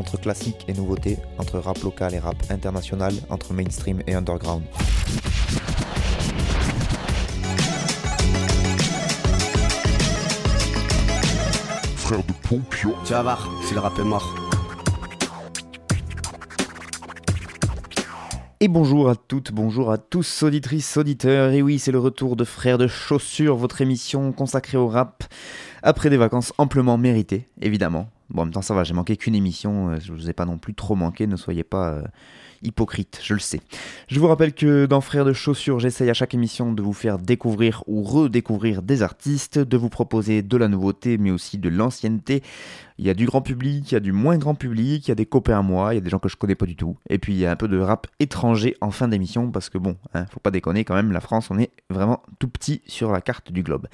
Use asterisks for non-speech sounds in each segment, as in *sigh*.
Entre classique et nouveauté, entre rap local et rap international, entre mainstream et underground. Frère de Pompio. Tu vas voir, si le rap est mort. Et bonjour à toutes, bonjour à tous, auditrices, auditeurs. Et oui, c'est le retour de Frères de Chaussures, votre émission consacrée au rap. Après des vacances amplement méritées, évidemment. Bon, en même temps, ça va, j'ai manqué qu'une émission, euh, je vous ai pas non plus trop manqué, ne soyez pas euh, hypocrite, je le sais. Je vous rappelle que dans Frères de Chaussures, j'essaye à chaque émission de vous faire découvrir ou redécouvrir des artistes, de vous proposer de la nouveauté, mais aussi de l'ancienneté. Il y a du grand public, il y a du moins grand public, il y a des copains à moi, il y a des gens que je connais pas du tout. Et puis il y a un peu de rap étranger en fin d'émission, parce que bon, hein, faut pas déconner quand même, la France, on est vraiment tout petit sur la carte du globe.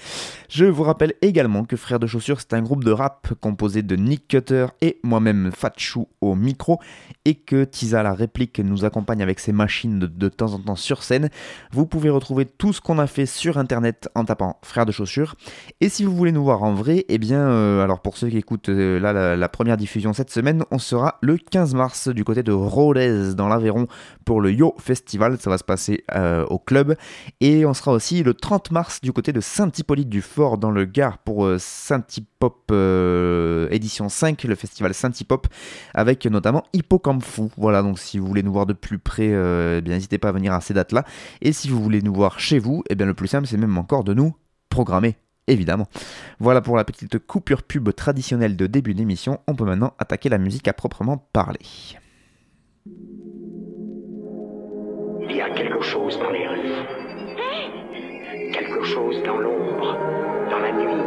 Je vous rappelle également que Frères de Chaussures, c'est un groupe de rap composé de Nick Cutter et moi-même Fatchou au micro, et que Tisa la réplique nous accompagne avec ses machines de, de temps en temps sur scène. Vous pouvez retrouver tout ce qu'on a fait sur internet en tapant Frères de Chaussures. Et si vous voulez nous voir en vrai, eh bien, euh, alors pour ceux qui écoutent euh, là la, première diffusion cette semaine, on sera le 15 mars du côté de Rodez dans l'Aveyron pour le Yo Festival. Ça va se passer euh, au club. Et on sera aussi le 30 mars du côté de Saint-Hippolyte du Fort dans le Gard pour euh, Saint-Hip-Hop euh, édition 5, le festival Saint-Hip-Hop, avec notamment Hippocampe Fou. Voilà, donc si vous voulez nous voir de plus près, eh n'hésitez pas à venir à ces dates-là. Et si vous voulez nous voir chez vous, eh bien le plus simple, c'est même encore de nous programmer. Évidemment. Voilà pour la petite coupure pub traditionnelle de début d'émission. On peut maintenant attaquer la musique à proprement parler. Il y a quelque chose dans les rues. Quelque chose dans l'ombre, dans la nuit.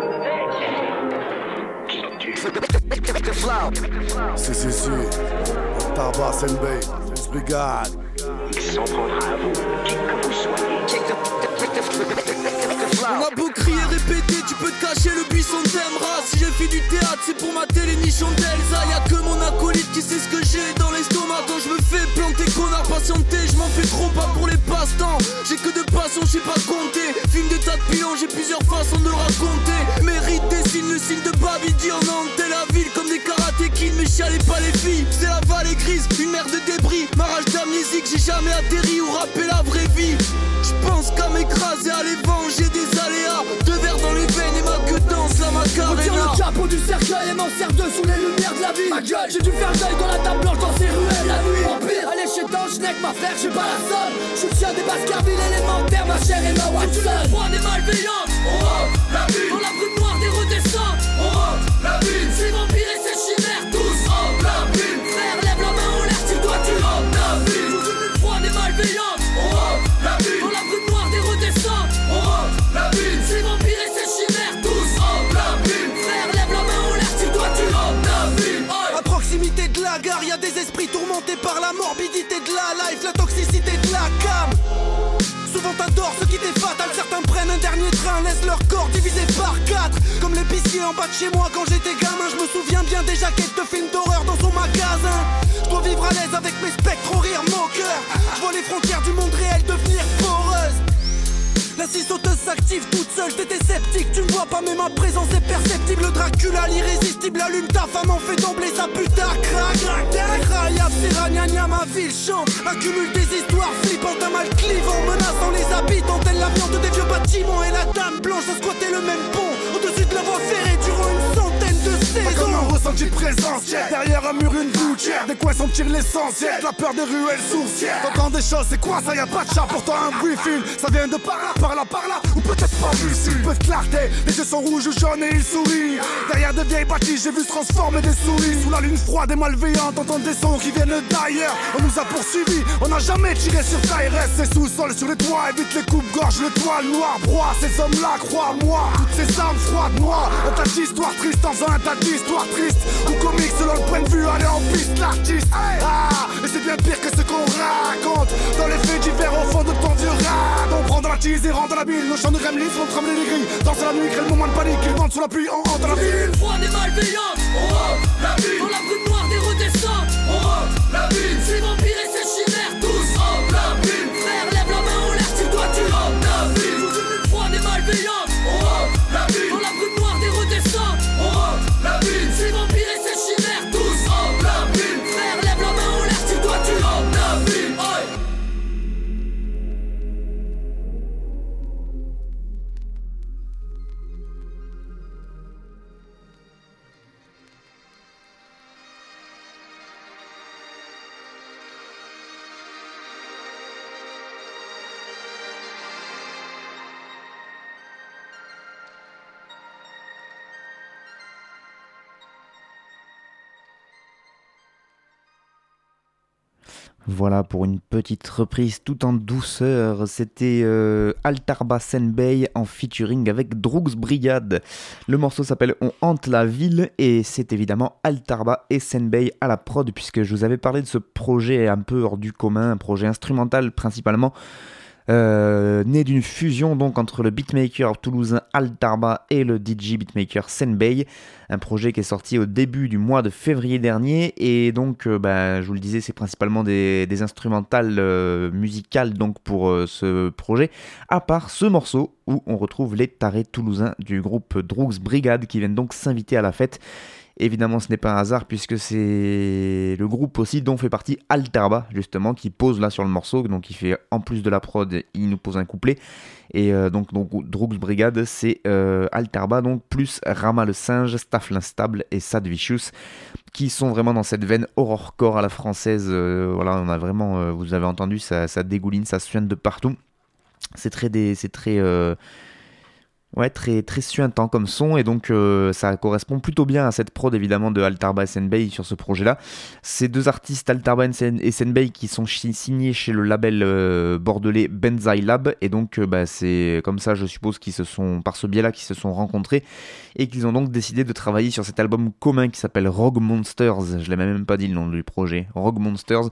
Qui tue? Si, si, si. Tarba, Senbei, Brigade. Il s'en prendra à vous, qui que vous soyez. On a beau crier, répéter, tu peux te cacher, le buisson t'aimera. Si j'ai fait du théâtre, c'est pour ma télé nichon d'Elsa. Y'a que mon acolyte qui sait ce que j'ai dans l'estomac. Quand je me fais planter, connard, patienter, je m'en fais trop pas pour les passe-temps. J'ai que de passion, je sais pas compter. Film de tas de pilons, j'ai plusieurs façons de le raconter. Mérite dessine le signe de Babidi en hantait la ville comme des karatékines, mais chialez pas les filles. C'est la vallée grise, une mer de débris. Ma rage j'ai jamais atterri ou rappelé la vraie vie. Je pense qu'à m'écraser à les venger des Deux verres dans les veines et ma queue danse la Retire macarena. le capot du cercueil et m'en sers deux sous les lumières de la vie Ma gueule, j'ai dû faire deuil dans la table blanche dans ces ruelles la nuit. Empire, allez chez Dangenek, ma frère, j'ai pas la somme Je suis le chien des Baskerville élémentaires, ma chère est ma Watson Froid des malveillantes, on rentre la ville. Dans la brume noire des redescentes, leur corps divisé par quatre. Comme l'épicier en bas de chez moi quand j'étais gamin, je me souviens bien des jaquettes de films d'horreur dans son magasin. Je dois vivre à l'aise avec mes spectres au rire moqueur. Je vois les frontières du monde. Scie sauteuse s'active toute seule, t'étais sceptique, tu me vois pas mais ma présence est perceptible. Le Dracula l'irrésistible allume ta femme en fait d'emblée sa putain craque Rayab, Sirania, ma ville chante Accumule des histoires flippantes, un mal clivant Menaçant les habitants, telle la viande des vieux bâtiments Et la dame blanche a squatté le même pont Au-dessus de la voie ferrée durant une Pas comme un ressenti présentiel. Derrière un mur, une gouttière. Des coins sentir l'essentiel. La peur des ruelles sourcières. T'entends des choses, c'est quoi ça? Y a pas de chat, pourtant un bruit file. Ça vient de par là, par là, par là. Ou peut-être pas lucide. Peu de clarté, les yeux sont rouges ou jaunes et ils sourient. Derrière de vieilles bâtisses, j'ai vu se transformer des souris. Sous la lune froide et malveillante, t'entends des sons qui viennent d'ailleurs. On nous a poursuivis, on n'a jamais tiré sur ta RS. C'est sous-sol sur les toits, évite les coupes-gorges, le toit noir. Broie ces hommes-là, crois-moi. Toutes ces armes froides, noires. Un tas d'histoires tristes dans un d'histoire triste. Ou comique selon le point de vue, allez en piste l'artiste. Ah, et c'est bien pire que ce qu'on raconte. Dans les faits divers au fond de ton vieux rad On prend dans la tease et rend dans la bile Nos chants de gremlins font trembler les grilles. Dans la nuit, crée le moment de panique. Ils montent sous la pluie, on rentre dans la ville. Une froide et malveillante, on rentre la ville. Dans la brume noire des redescentes, on rentre la ville. C'est vampire et c'est chimère Voilà pour une petite reprise tout en douceur. C'était euh, Altarba Senbei en featuring avec Drugs Brigade. Le morceau s'appelle On hante la ville et c'est évidemment Altarba et Senbei à la prod puisque je vous avais parlé de ce projet un peu hors du commun, un projet instrumental principalement. Euh, né d'une fusion donc entre le beatmaker toulousain Altarba et le DJ beatmaker Senbei, un projet qui est sorti au début du mois de février dernier. Et donc euh, bah, je vous le disais c'est principalement des, instrumentales euh, musicales donc pour ce projet, à part ce morceau où on retrouve les tarés toulousains du groupe Drugs Brigade qui viennent donc s'inviter à la fête. Évidemment, ce n'est pas un hasard puisque c'est le groupe aussi dont fait partie Altarba, justement, qui pose là sur le morceau. Donc, il fait en plus de la prod, il nous pose un couplet. Et euh, donc, donc, Drugs Brigade, c'est euh, Altarba, donc plus Rama le singe, Staff l'instable et Sad Vicious, qui sont vraiment dans cette veine horrorcore à la française. Euh, voilà, on a vraiment, vous avez entendu, ça, ça dégouline, ça suinte de partout. C'est très, des, c'est très. Ouais, très, très suintant comme son, et donc euh, ça correspond plutôt bien à cette prod évidemment de Altarba et Senbei sur ce projet-là. Ces deux artistes, Altarba et Sen- et Senbei, qui sont signés chez le label euh, bordelais Benzai Lab, et donc euh, bah, c'est comme ça, je suppose, qu'ils se sont, par ce biais-là, qu'ils se sont rencontrés, et qu'ils ont donc décidé de travailler sur cet album commun qui s'appelle Rogue Monsters. Je l'ai même pas dit le nom du projet, Rogue Monsters,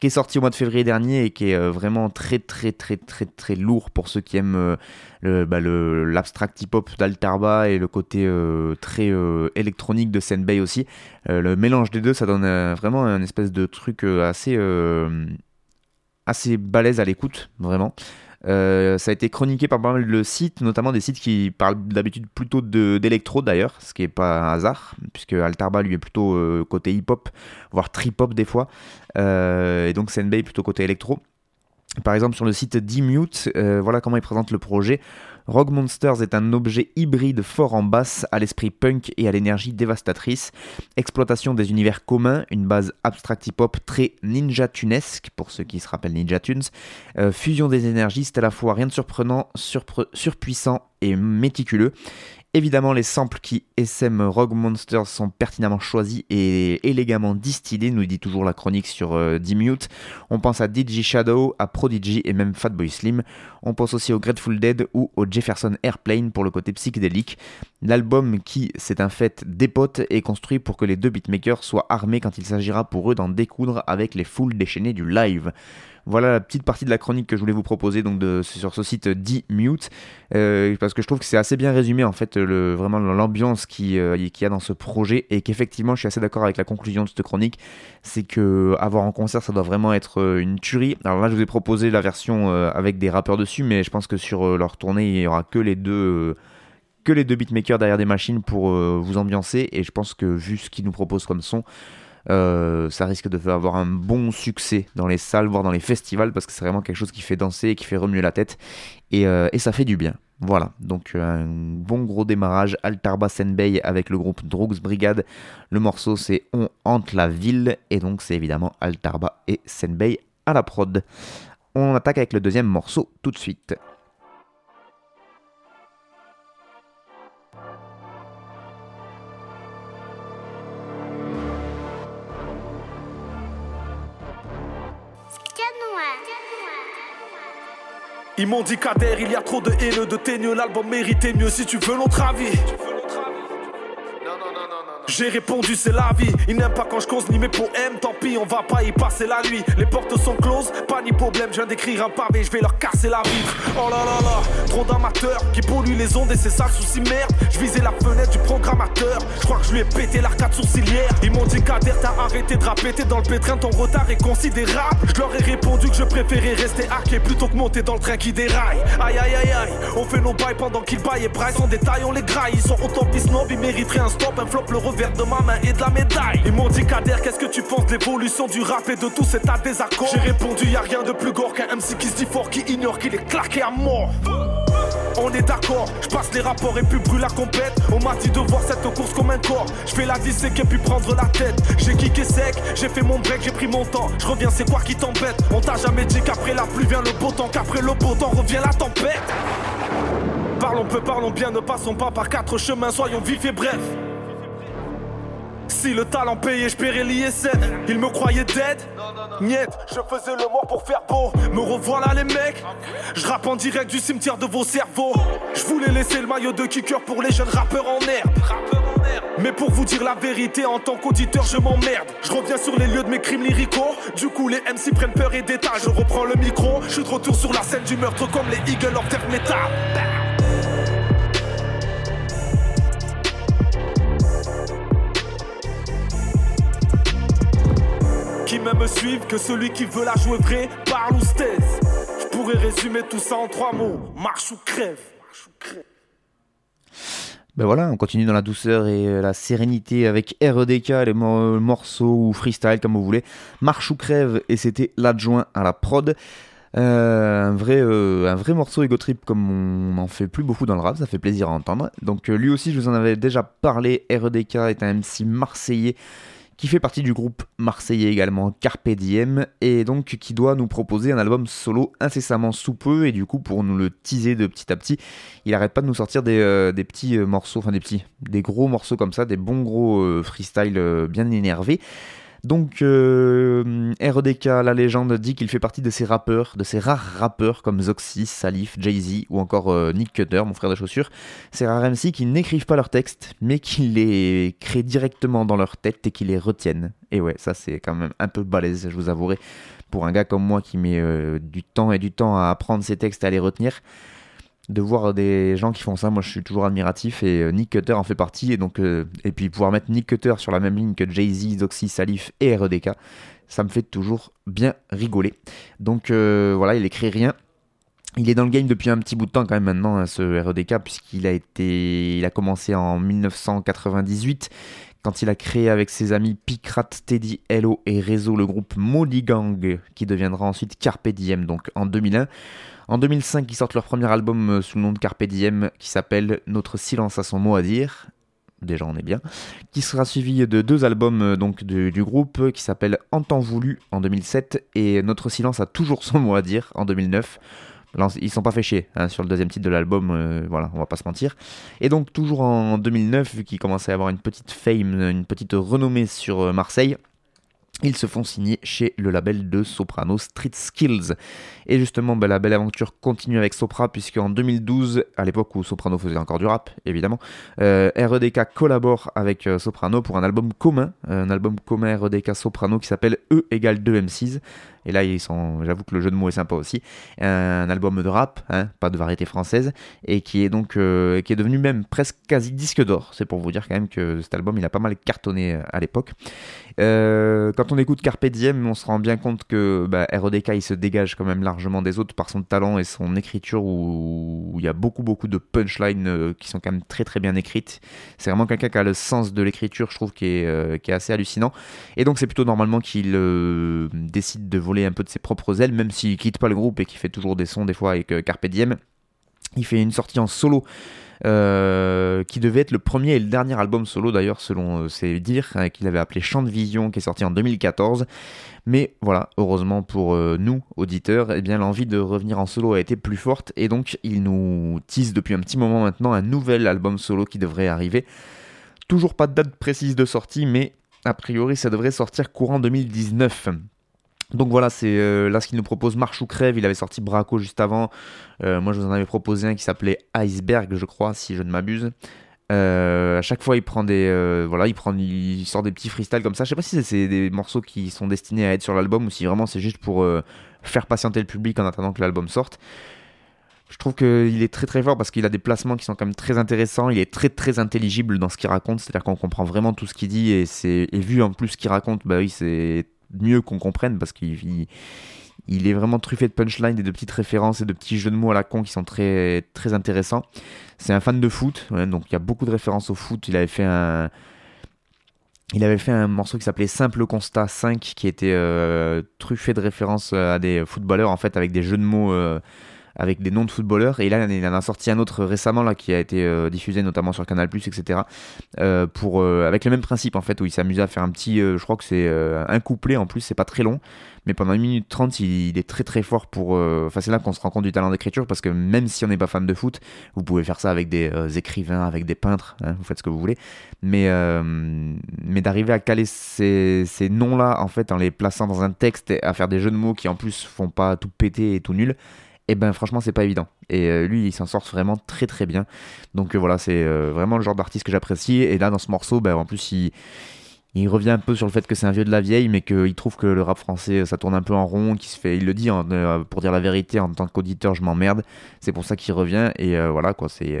qui est sorti au mois de février dernier et qui est vraiment très, très, très, très, très lourd pour ceux qui aiment. Le, bah, le- l'abstract hip-hop d'Altarba et le côté euh, très euh, électronique de Senbei aussi. Euh, le mélange des deux, ça donne vraiment un espèce de truc assez, assez balèze à l'écoute, vraiment. Ça a été chroniqué par pas mal de sites, notamment des sites qui parlent d'habitude plutôt d'électro d'ailleurs, ce qui est pas un hasard, puisque Altarba lui est plutôt côté hip-hop, voire trip-hop des fois, et donc Senbei plutôt côté électro. Par exemple, sur le site D-Mute, euh, voilà comment il présente le projet. Rogue Monsters est un objet hybride fort en basse, à l'esprit punk et à l'énergie dévastatrice. Exploitation des univers communs, une base abstract hip-hop très ninja tunesque, pour ceux qui se rappellent Ninja Tunes. Euh, fusion des énergies, c'est à la fois rien de surprenant, surpre- surpuissant et méticuleux. Évidemment, les samples qui SM Rogue Monsters sont pertinemment choisis et élégamment distillés, nous dit toujours la chronique sur euh. On pense à DJ Shadow, à Prodigy et même Fatboy Slim. On pense aussi au Grateful Dead ou au Jefferson Airplane pour le côté psychédélique. L'album qui, c'est un fait, dépote est construit pour que les deux beatmakers soient armés quand il s'agira pour eux d'en découdre avec les foules déchaînées du live. Voilà la petite partie de la chronique que je voulais vous proposer donc sur ce site D-Mute, euh, parce que je trouve que c'est assez bien résumé en fait le, vraiment l'ambiance qui, euh, qu'il y a dans ce projet. Et qu'effectivement je suis assez d'accord avec la conclusion de cette chronique, c'est que avoir en concert ça doit vraiment être euh, une tuerie. Alors là je vous ai proposé la version euh, avec des rappeurs dessus, mais je pense que sur euh, leur tournée il y aura que les deux... euh, que les deux beatmakers derrière des machines pour euh, vous ambiancer. Et je pense que vu ce qu'ils nous proposent comme son euh, ça risque de avoir un bon succès dans les salles voire dans les festivals parce que c'est vraiment quelque chose qui fait danser et qui fait remuer la tête et, euh, et ça fait du bien voilà, donc euh, un bon gros démarrage, Altarba Senbei avec le groupe Drugs Brigade. Le morceau c'est On hante la ville et donc c'est évidemment Altarba et Senbei à la prod. On attaque avec le deuxième morceau tout de suite. Ils m'ont dit Kader, il y a trop de haineux, de teigneux, l'album méritait mieux si tu veux notre avis. J'ai répondu c'est la vie, il n'aime pas quand je cause ni mes poèmes, tant pis on va pas y passer la nuit. Les portes sont closes, pas ni problème, je viens d'écrire un pavé, je vais leur casser la vitre. Oh là là là, trop d'amateurs qui polluent les ondes et c'est ça le souci merde. Je visais la fenêtre du programmateur, je crois que je lui ai pété l'arcade sourcilière. Ils m'ont dit Kader t'as arrêté de rapper, t'es dans le pétrin, ton retard est considérable. Je leur ai répondu que je préférais rester arqué plutôt que monter dans le train qui déraille. Aïe aïe aïe aïe, on fait nos bails pendant qu'ils baillent et Bryce en détail on les graille. Ils sont autant pis ils mériteraient un stop, un flop, le de ma main et de la médaille. Ils m'ont dit Kader, qu'est-ce que tu penses l'évolution du rap et de tout cet tas désaccord J'ai répondu, y a rien de plus gore qu'un MC qui se dit fort, qui ignore qu'il est claqué à mort. On est d'accord, je passe les rapports et puis brûle la compète. On m'a dit de voir cette course comme un corps. Je fais la disséquer puis prendre la tête. J'ai kické sec, j'ai fait mon break, j'ai pris mon temps. Je reviens, c'est quoi qui t'embête? On t'a jamais dit qu'après la pluie vient le beau temps, qu'après le beau temps revient la tempête. Parlons peu, parlons bien, ne passons pas par quatre chemins, soyons vifs et brefs. Si le talent payait, je paierais l'ISF. Ils me croyaient dead Niet, je faisais le mort pour faire beau. Me revoilà les mecs. Je rappe en direct du cimetière de vos cerveaux. Je voulais laisser le maillot de kicker pour les jeunes rappeurs en herbe. Mais pour vous dire la vérité, en tant qu'auditeur, je m'emmerde. Je reviens sur les lieux de mes crimes lyricaux. Du coup, les MC prennent peur et d'état. Je reprends le micro. Je suis de retour sur la scène du meurtre comme les Eagles of Death Metal. Qui m'aime suivre que celui qui veut la jouer vrai parle ou. Je pourrais résumer tout ça en trois mots marche ou crève. Ben voilà, on continue dans la douceur et euh, la sérénité avec REDK, les morceaux ou freestyle comme vous voulez. Marche ou crève et c'était l'adjoint à la prod. Euh, un, vrai, euh, un vrai morceau ego trip comme on n'en fait plus beaucoup dans le rap, ça fait plaisir à entendre. Donc lui aussi je vous en avais déjà parlé, REDK est un MC marseillais qui fait partie du groupe marseillais également Carpe Diem, et donc qui doit nous proposer un album solo incessamment sous peu, et du coup pour nous le teaser de petit à petit, il arrête pas de nous sortir des, euh, petits euh, morceaux, enfin des petits, des gros morceaux comme ça, des bons gros euh, freestyle bien énervés. Donc euh, RDK, la légende, dit qu'il fait partie de ces rappeurs, de ces rares rappeurs comme Zoxy, Salif, Jay-Z ou encore euh, Nick Cutter, mon frère de chaussures. Ces rares MC qui n'écrivent pas leurs textes, mais qui les créent directement dans leur tête et qui les retiennent. Et ouais, ça c'est quand même un peu balèze, je vous avouerai, pour un gars comme moi qui met euh, du temps et du temps à apprendre ses textes et à les retenir de voir des gens qui font ça, moi je suis toujours admiratif et euh, Nick Cutter en fait partie et donc euh, et puis pouvoir mettre Nick Cutter sur la même ligne que Jay-Z, Doxy, Salif et REDK, ça me fait toujours bien rigoler. Donc euh, voilà, il écrit rien. Il est dans le game depuis un petit bout de temps quand même maintenant hein, ce REDK puisqu'il a été il a commencé en 1998 quand il a créé avec ses amis Picrat, Teddy, Hello et Réseau le groupe Molly Gang qui deviendra ensuite Carpe Diem donc en 2001. En 2005, ils sortent leur premier album euh, sous le nom de Carpe Diem qui s'appelle Notre silence a son mot à dire. Déjà, on est bien. Qui sera suivi de deux albums euh, donc du, groupe qui s'appellent En temps voulu en 2007 et Notre silence a toujours son mot à dire en 2009. ils sont pas fait hein, sur le deuxième titre de l'album, euh, voilà, on va pas se mentir. Et donc toujours en 2009, vu qu'ils commençaient à avoir une petite fame, une petite renommée sur Marseille, ils se font signer chez le label de Soprano Street Skills. Et justement, bah, la belle aventure continue avec Sopra, puisque en 2012, à l'époque où Soprano faisait encore du rap, évidemment, euh, REDK collabore avec euh, Soprano pour un album commun, un album commun REDK Soprano qui s'appelle E égale 2 M6. Et là, ils sont, j'avoue que le jeu de mots est sympa aussi. Un album de rap, hein, pas de variété française, et qui est donc euh, qui est devenu même presque quasi disque d'or. C'est pour vous dire quand même que cet album, il a pas mal cartonné euh, à l'époque. Euh, quand on écoute Carpe Diem, on se rend bien compte que bah, REDK, il se dégage quand même largement des autres par son talent et son écriture où, il y a beaucoup beaucoup de punchlines qui sont quand même très très bien écrites. C'est vraiment quelqu'un qui a le sens de l'écriture, je trouve, qui est assez hallucinant. Et donc c'est plutôt normalement qu'il décide de voler un peu de ses propres ailes, même s'il quitte pas le groupe et qu'il fait toujours des sons des fois avec euh, Carpe Diem. Il fait une sortie en solo euh, qui devait être le premier et le dernier album solo d'ailleurs selon euh, ses dires, hein, qu'il avait appelé Chant de Vision, qui est sorti en 2014. Mais voilà, heureusement pour nous, auditeurs, eh bien l'envie de revenir en solo a été plus forte et donc il nous tease depuis un petit moment maintenant un nouvel album solo qui devrait arriver. Toujours pas de date précise de sortie, mais a priori ça devrait sortir courant 2019. Donc voilà, c'est euh, là ce qu'il nous propose Marche ou Crève. Il avait sorti Braco juste avant. Euh, moi, je vous en avais proposé un qui s'appelait Iceberg, je crois, si je ne m'abuse. à chaque fois, il prend des, voilà, il prend, il sort des petits freestyles comme ça. Je sais pas si c'est des morceaux qui sont destinés à être sur l'album ou si vraiment c'est juste pour faire patienter le public en attendant que l'album sorte. Je trouve qu'il est très très fort parce qu'il a des placements qui sont quand même très intéressants. Il est très très intelligible dans ce qu'il raconte, c'est-à-dire qu'on comprend vraiment tout ce qu'il dit et c'est et vu en plus ce qu'il raconte, bah oui, c'est mieux qu'on comprenne parce qu'il il, est vraiment truffé de punchlines et de petites références et de petits jeux de mots à la con qui sont très très intéressants. C'est un fan de foot, donc il y a beaucoup de références au foot. Il avait fait un il avait fait un morceau qui s'appelait Simple Constat 5 qui était euh, truffé de références à des footballeurs en fait avec des jeux de mots. Euh, avec des noms de footballeurs. Et là, il en a sorti un autre récemment là, qui a été euh, diffusé notamment sur Canal, etc. Euh, pour, euh, avec le même principe en fait, où il s'amuse à faire un petit. je crois que c'est un couplet en plus, c'est pas très long. Mais pendant 1 minute 30, il, est très très fort pour. Enfin, c'est là qu'on se rend compte du talent d'écriture parce que même si on n'est pas fan de foot, vous pouvez faire ça avec des écrivains, avec des peintres, hein, vous faites ce que vous voulez. Mais, mais d'arriver à caler ces, ces noms-là en fait en les plaçant dans un texte et à faire des jeux de mots qui en plus font pas tout péter et tout nul, et eh ben franchement c'est pas évident. Et euh, lui il s'en sort vraiment très très bien. Donc euh, voilà c'est euh, vraiment le genre d'artiste que j'apprécie. Et là dans ce morceau, ben, en plus il, il revient un peu sur le fait que c'est un vieux de la vieille, mais qu'il trouve que le rap français ça tourne un peu en rond, qu'il se fait, il le dit pour dire la vérité en tant qu'auditeur je m'emmerde. C'est pour ça qu'il revient et voilà quoi c'est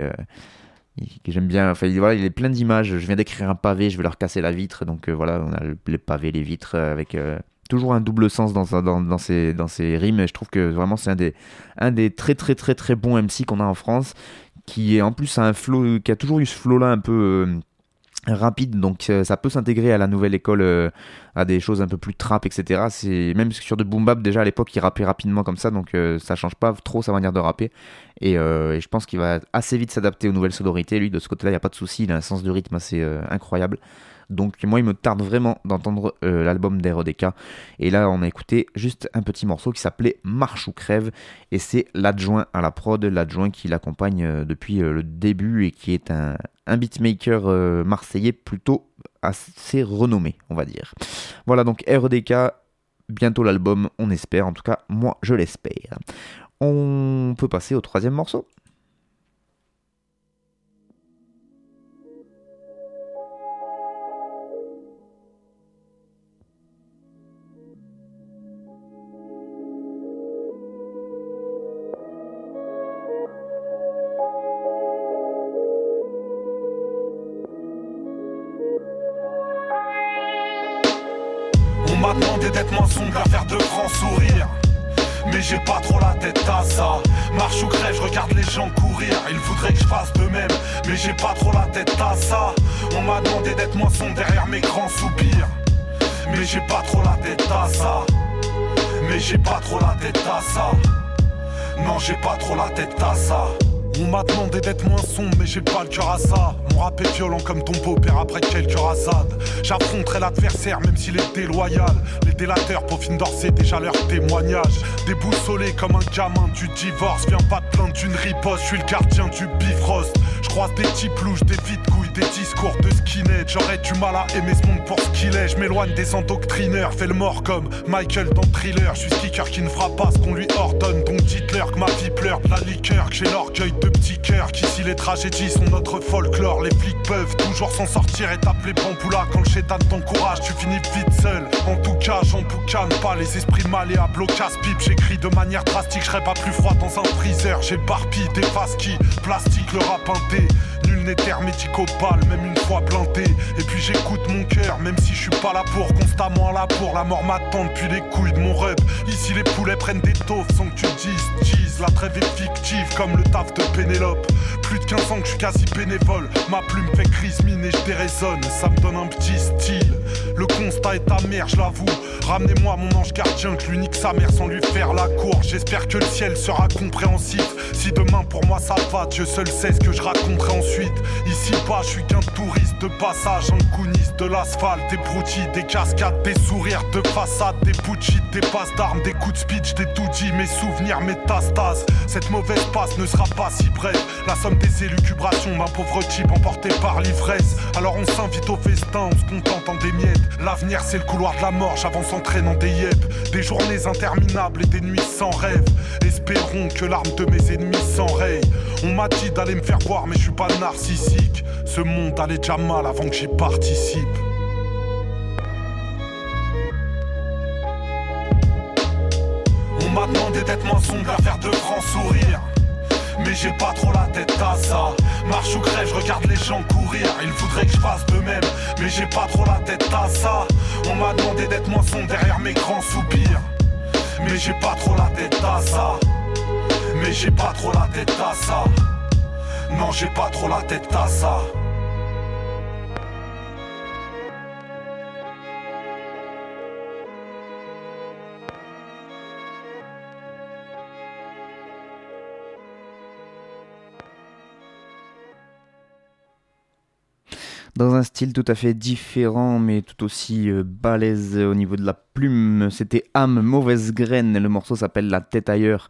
j'aime bien. Enfin, voilà, il est plein d'images. Je viens d'écrire un pavé, je vais leur casser la vitre. Donc voilà, on a les pavés, les vitres avec toujours un double sens dans, ses, rimes. Et je trouve que vraiment, c'est un des, un des très, très, très, très bons MC qu'on a en France. Qui est en plus un flow, qui a toujours eu ce flow-là un peu. Euh, rapide donc euh, ça peut s'intégrer à la nouvelle école euh, à des choses un peu plus trap etc c'est même sur de boom bap déjà à l'époque il rappait rapidement comme ça donc ça change pas trop sa manière de rapper et, et je pense qu'il va assez vite s'adapter aux nouvelles sonorités lui de ce côté là il y a pas de souci il a un sens de rythme assez incroyable donc moi, il me tarde vraiment d'entendre euh, l'album d'RDK. Et là, on a écouté juste un petit morceau qui s'appelait Marche ou crève. Et c'est l'adjoint à la prod, l'adjoint qui l'accompagne euh, depuis euh, le début et qui est un, un beatmaker marseillais plutôt assez renommé, on va dire. Voilà, donc RDK, bientôt l'album, on espère. En tout cas, moi, je l'espère. On peut passer au troisième morceau. J'affronterai l'adversaire même s'il est déloyal. Les délateurs peaufinent d'Orsay déjà leur témoignage. Déboussolé comme un gamin du divorce. Viens pas te plaindre d'une riposte, je suis le gardien du bifrost. Je croise des types louches, des vides J'aurais du mal à aimer ce monde pour ce qu'il est. Je m'éloigne des endoctrineurs, fais le mort comme Michael dans Thriller. Je suis qui ne fera pas ce qu'on lui ordonne. Donc dites-leur que ma vie pleure la liqueur, que j'ai l'orgueil de petit cœur. Qu'ici les tragédies sont notre folklore. Les flics peuvent toujours s'en sortir et t'appeler Bamboula quand le chétan t'encourage. Tu finis vite seul. En tout cas, j'en boucane pas les esprits malléables au casse-pipe. J'écris de manière drastique, je serais pas plus froid dans un freezer. J'ai barpi des qui plastique le rap Nul n'est hermético-pâle, même une fois planté. Et puis j'écoute mon cœur, même si je suis pas là pour constamment là pour. La mort m'attend depuis les couilles de mon rep. Ici les poulets prennent des taufs sans que tu dises, tease. La trêve est fictive comme le taf de Pénélope. Plus de 15 ans que je suis quasi bénévole. Ma plume fait crise mine et je déraisonne. Ça me donne un petit style. Le constat est amer, je l'avoue. Ramenez-moi mon ange gardien, que l'unique sa mère sans lui faire la cour. J'espère que le ciel sera compréhensif. Si demain pour moi ça va, Dieu seul sait ce que je raconterai ensuite. Ici bas, je suis qu'un touriste de passage, un couniste de l'asphalte, des broutilles, des cascades, des sourires de façade, des bougies, des passes d'armes, des coups de speech, des doudis, mes souvenirs, métastases. Cette mauvaise passe ne sera pas si brève. La somme des élucubrations, ma pauvre type emporté par l'ivresse. Alors on s'invite au festin, on se contente en des miettes. L'avenir c'est le couloir de la mort, j'avance en traînant des yep. Des journées interminables et des nuits sans rêve. Espérons que l'arme de mes ennemis s'enraye. On m'a dit d'aller me faire voir, mais je suis pas narcissique. Ce monde allait déjà mal avant que j'y participe. On m'a demandé d'être moins sombre, à faire de grands sourires. Mais j'ai pas trop la tête à ça. Marche ou crève, je regarde les gens courir. Il faudrait que je fasse de même, mais j'ai pas trop la tête à ça. On m'a demandé d'être moins sombre derrière mes grands soupirs. Mais j'ai pas trop la tête à ça. Mais j'ai pas trop la tête à ça. Non, j'ai pas trop la tête à ça. Dans un style tout à fait différent, mais tout aussi euh, balèze au niveau de la plume, c'était âme mauvaise graine. Le morceau s'appelle La tête ailleurs.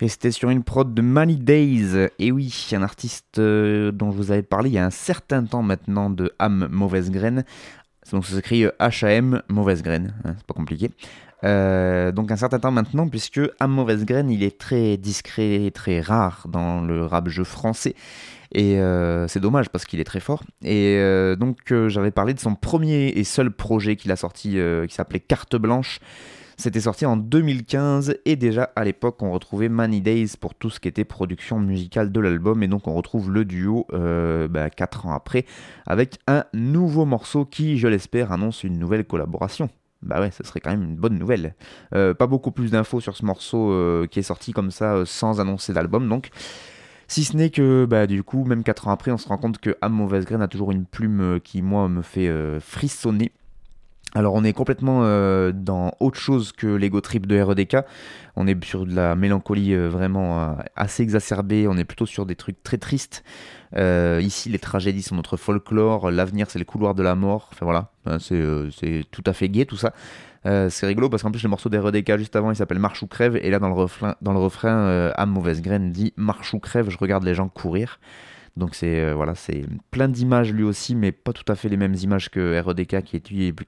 Et c'était sur une prod de Money Days. Et oui, un artiste euh, dont je vous avais parlé il y a un certain temps maintenant de âme mauvaise graine. Donc ça s'écrit H-A-M mauvaise graine, hein, c'est pas compliqué. Euh, donc un certain temps maintenant, puisque âme mauvaise graine, il est très discret, très rare dans le rap jeu français. Et euh, c'est dommage parce qu'il est très fort. Et euh, donc euh, j'avais parlé de son premier et seul projet qu'il a sorti qui s'appelait Carte Blanche. C'était sorti en 2015 et déjà à l'époque on retrouvait Many Days pour tout ce qui était production musicale de l'album et donc on retrouve le duo 4 bah, ans après avec un nouveau morceau qui je l'espère annonce une nouvelle collaboration. Bah ouais, ce serait quand même une bonne nouvelle. pas beaucoup plus d'infos sur ce morceau qui est sorti comme ça sans annoncer d'album donc. Si ce n'est que, bah, du coup, même 4 ans après, on se rend compte que Am Mauvaise Graine a toujours une plume euh, qui, moi, me fait euh, frissonner. Alors on est complètement euh, dans autre chose que l'ego trip de REDK. On est sur de la mélancolie vraiment assez exacerbée. On est plutôt sur des trucs très tristes. ici, les tragédies sont notre folklore. L'avenir, c'est le couloir de la mort. Enfin voilà, c'est tout à fait gai tout ça. Euh, c'est rigolo parce qu'en plus le morceau des RDK juste avant il s'appelle Marche ou crève et là dans le refrain, dans le refrain euh, Âme mauvaise graine dit Marche ou crève, je regarde les gens courir. Donc c'est euh, voilà, c'est plein d'images lui aussi, mais pas tout à fait les mêmes images que REDK qui,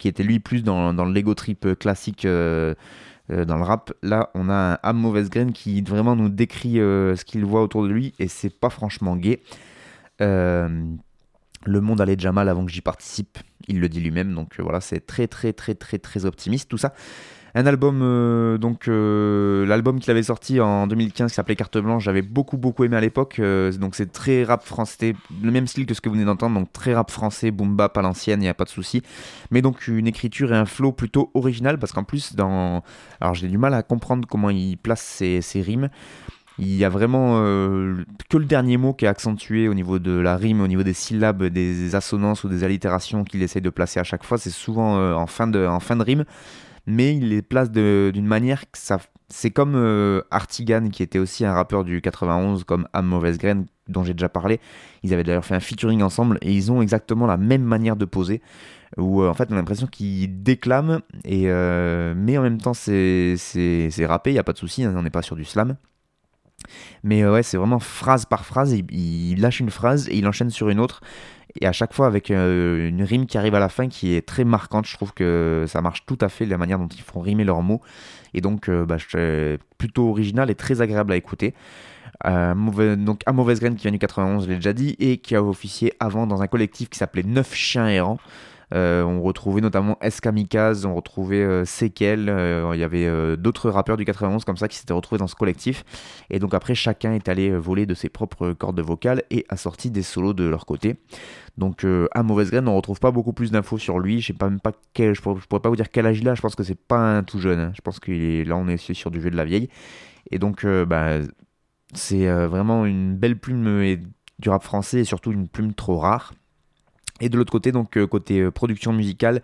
était lui plus dans, le Lego Trip classique dans le rap. Là, on a un âme mauvaise graine qui vraiment nous décrit ce qu'il voit autour de lui et c'est pas franchement gay. Le monde allait déjà mal avant que j'y participe, il le dit lui-même, donc euh, voilà, c'est très très très très très optimiste tout ça. Un album, euh, donc euh, l'album qu'il avait sorti en 2015 qui s'appelait Carte Blanche, j'avais beaucoup beaucoup aimé à l'époque. donc c'est très rap français, le même style que ce que vous venez d'entendre, donc très rap français, boom bap à l'ancienne, il n'y a pas de souci. Mais donc une écriture et un flow plutôt original parce qu'en plus dans, alors j'ai du mal à comprendre comment il place ses, rimes. Il y a vraiment euh, que le dernier mot qui est accentué au niveau de la rime, au niveau des syllabes, des assonances ou des allitérations qu'il essaye de placer à chaque fois. C'est souvent euh, en, fin de, en fin de rime, mais il les place d'une manière que ça. C'est comme euh, Artigan, qui était aussi un rappeur du 91, comme Am Mauvaise Graine, dont j'ai déjà parlé. Ils avaient d'ailleurs fait un featuring ensemble et ils ont exactement la même manière de poser. Où en fait on a l'impression qu'ils déclament, et, mais en même temps c'est rappé, il n'y a pas de souci, hein, on n'est pas sur du slam. Mais euh, ouais, c'est vraiment phrase par phrase. Il, lâche une phrase et il enchaîne sur une autre. Et à chaque fois avec euh, une rime qui arrive à la fin qui est très marquante. Je trouve que ça marche tout à fait la manière dont ils font rimer leurs mots. Et donc, euh, bah, plutôt original et très agréable à écouter. donc, à Mauvaise Graine qui vient du 91, je l'ai déjà dit, et qui a officié avant dans un collectif qui s'appelait Neuf Chiens Errants. Euh, on retrouvait notamment Eskamikaz, on retrouvait euh, Sekel, euh, il y avait d'autres rappeurs du 91 comme ça qui s'étaient retrouvés dans ce collectif. Et donc après, chacun est allé voler de ses propres cordes vocales et a sorti des solos de leur côté. Donc à Mauvaise Graine, on retrouve pas beaucoup plus d'infos sur lui. Je sais pas même pas quel, je pourrais, pas vous dire quel âge il a. Je pense que c'est pas un tout jeune. Hein. Je pense que là on est sur du jeu de la vieille. Et donc bah, c'est vraiment une belle plume du rap français et surtout une plume trop rare. Et de l'autre côté, donc euh, côté euh, production musicale,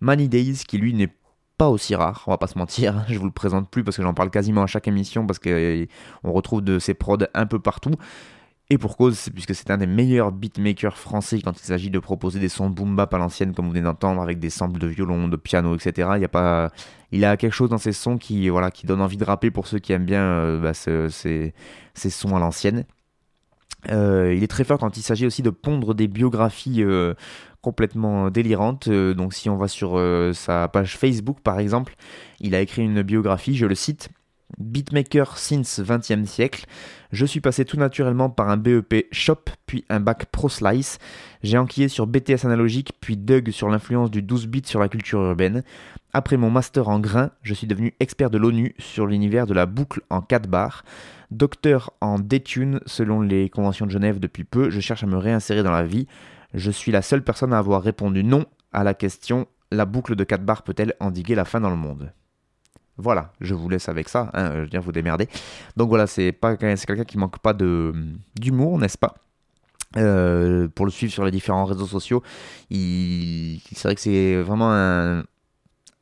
Money Days, qui lui n'est pas aussi rare, on va pas se mentir, *laughs* je vous le présente plus parce que j'en parle quasiment à chaque émission parce qu'on euh, retrouve de ces prods un peu partout. Et pour cause, puisque c'est un des meilleurs beatmakers français quand il s'agit de proposer des sons boom bap à l'ancienne, comme vous venez d'entendre, avec des samples de violon, de piano, etc. Il y a pas, il a quelque chose dans ses sons qui, voilà, qui donne envie de rapper pour ceux qui aiment bien bah, ces, sons à l'ancienne. Euh, il est très fort quand il s'agit aussi de pondre des biographies euh, complètement délirantes. Euh, donc si on va sur sa page Facebook par exemple, il a écrit une biographie, je le cite. Beatmaker since 20e siècle, je suis passé tout naturellement par un BEP Shop, puis un bac Pro Slice. J'ai enquillé sur BTS analogique, puis Doug sur l'influence du 12 bits sur la culture urbaine. Après mon master en grain, je suis devenu expert de l'ONU sur l'univers de la boucle en 4 bars. Docteur en détune selon les conventions de Genève depuis peu, je cherche à me réinsérer dans la vie. Je suis la seule personne à avoir répondu non à la question la boucle de 4 bars peut-elle endiguer la fin dans le monde? Voilà, je vous laisse avec ça, hein, je dire, vous démerder. Donc voilà, c'est quelqu'un qui manque pas d'humour, n'est-ce pas? Euh, Pour le suivre sur les différents réseaux sociaux, c'est vrai que c'est vraiment un,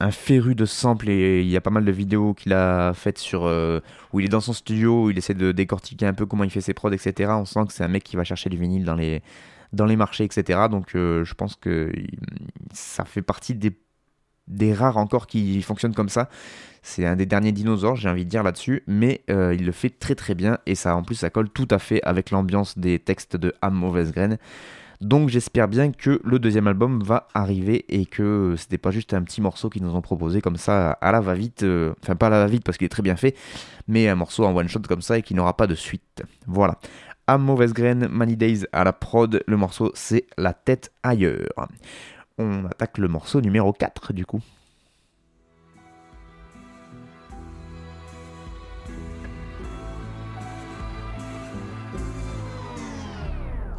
un féru de samples et il y a pas mal de vidéos qu'il a faites sur euh, où il est dans son studio, où il essaie de décortiquer un peu comment il fait ses prods, etc. On sent que c'est un mec qui va chercher du vinyle dans les dans les marchés, etc. Donc euh, je pense que ça fait partie des, des rares encore qui fonctionnent comme ça. C'est un des derniers dinosaures, j'ai envie de dire là-dessus, mais euh, il le fait très très bien et ça en plus ça colle tout à fait avec l'ambiance des textes de Am Mauvaise Graine. Donc j'espère bien que le deuxième album va arriver et que c'était pas juste un petit morceau qu'ils nous ont proposé comme ça à la va-vite, euh, enfin pas à la va-vite parce qu'il est très bien fait, mais un morceau en one shot comme ça et qui n'aura pas de suite. Voilà. À mauvaise graine, Many Days à la prod, le morceau c'est La tête ailleurs. On attaque le morceau numéro 4 du coup.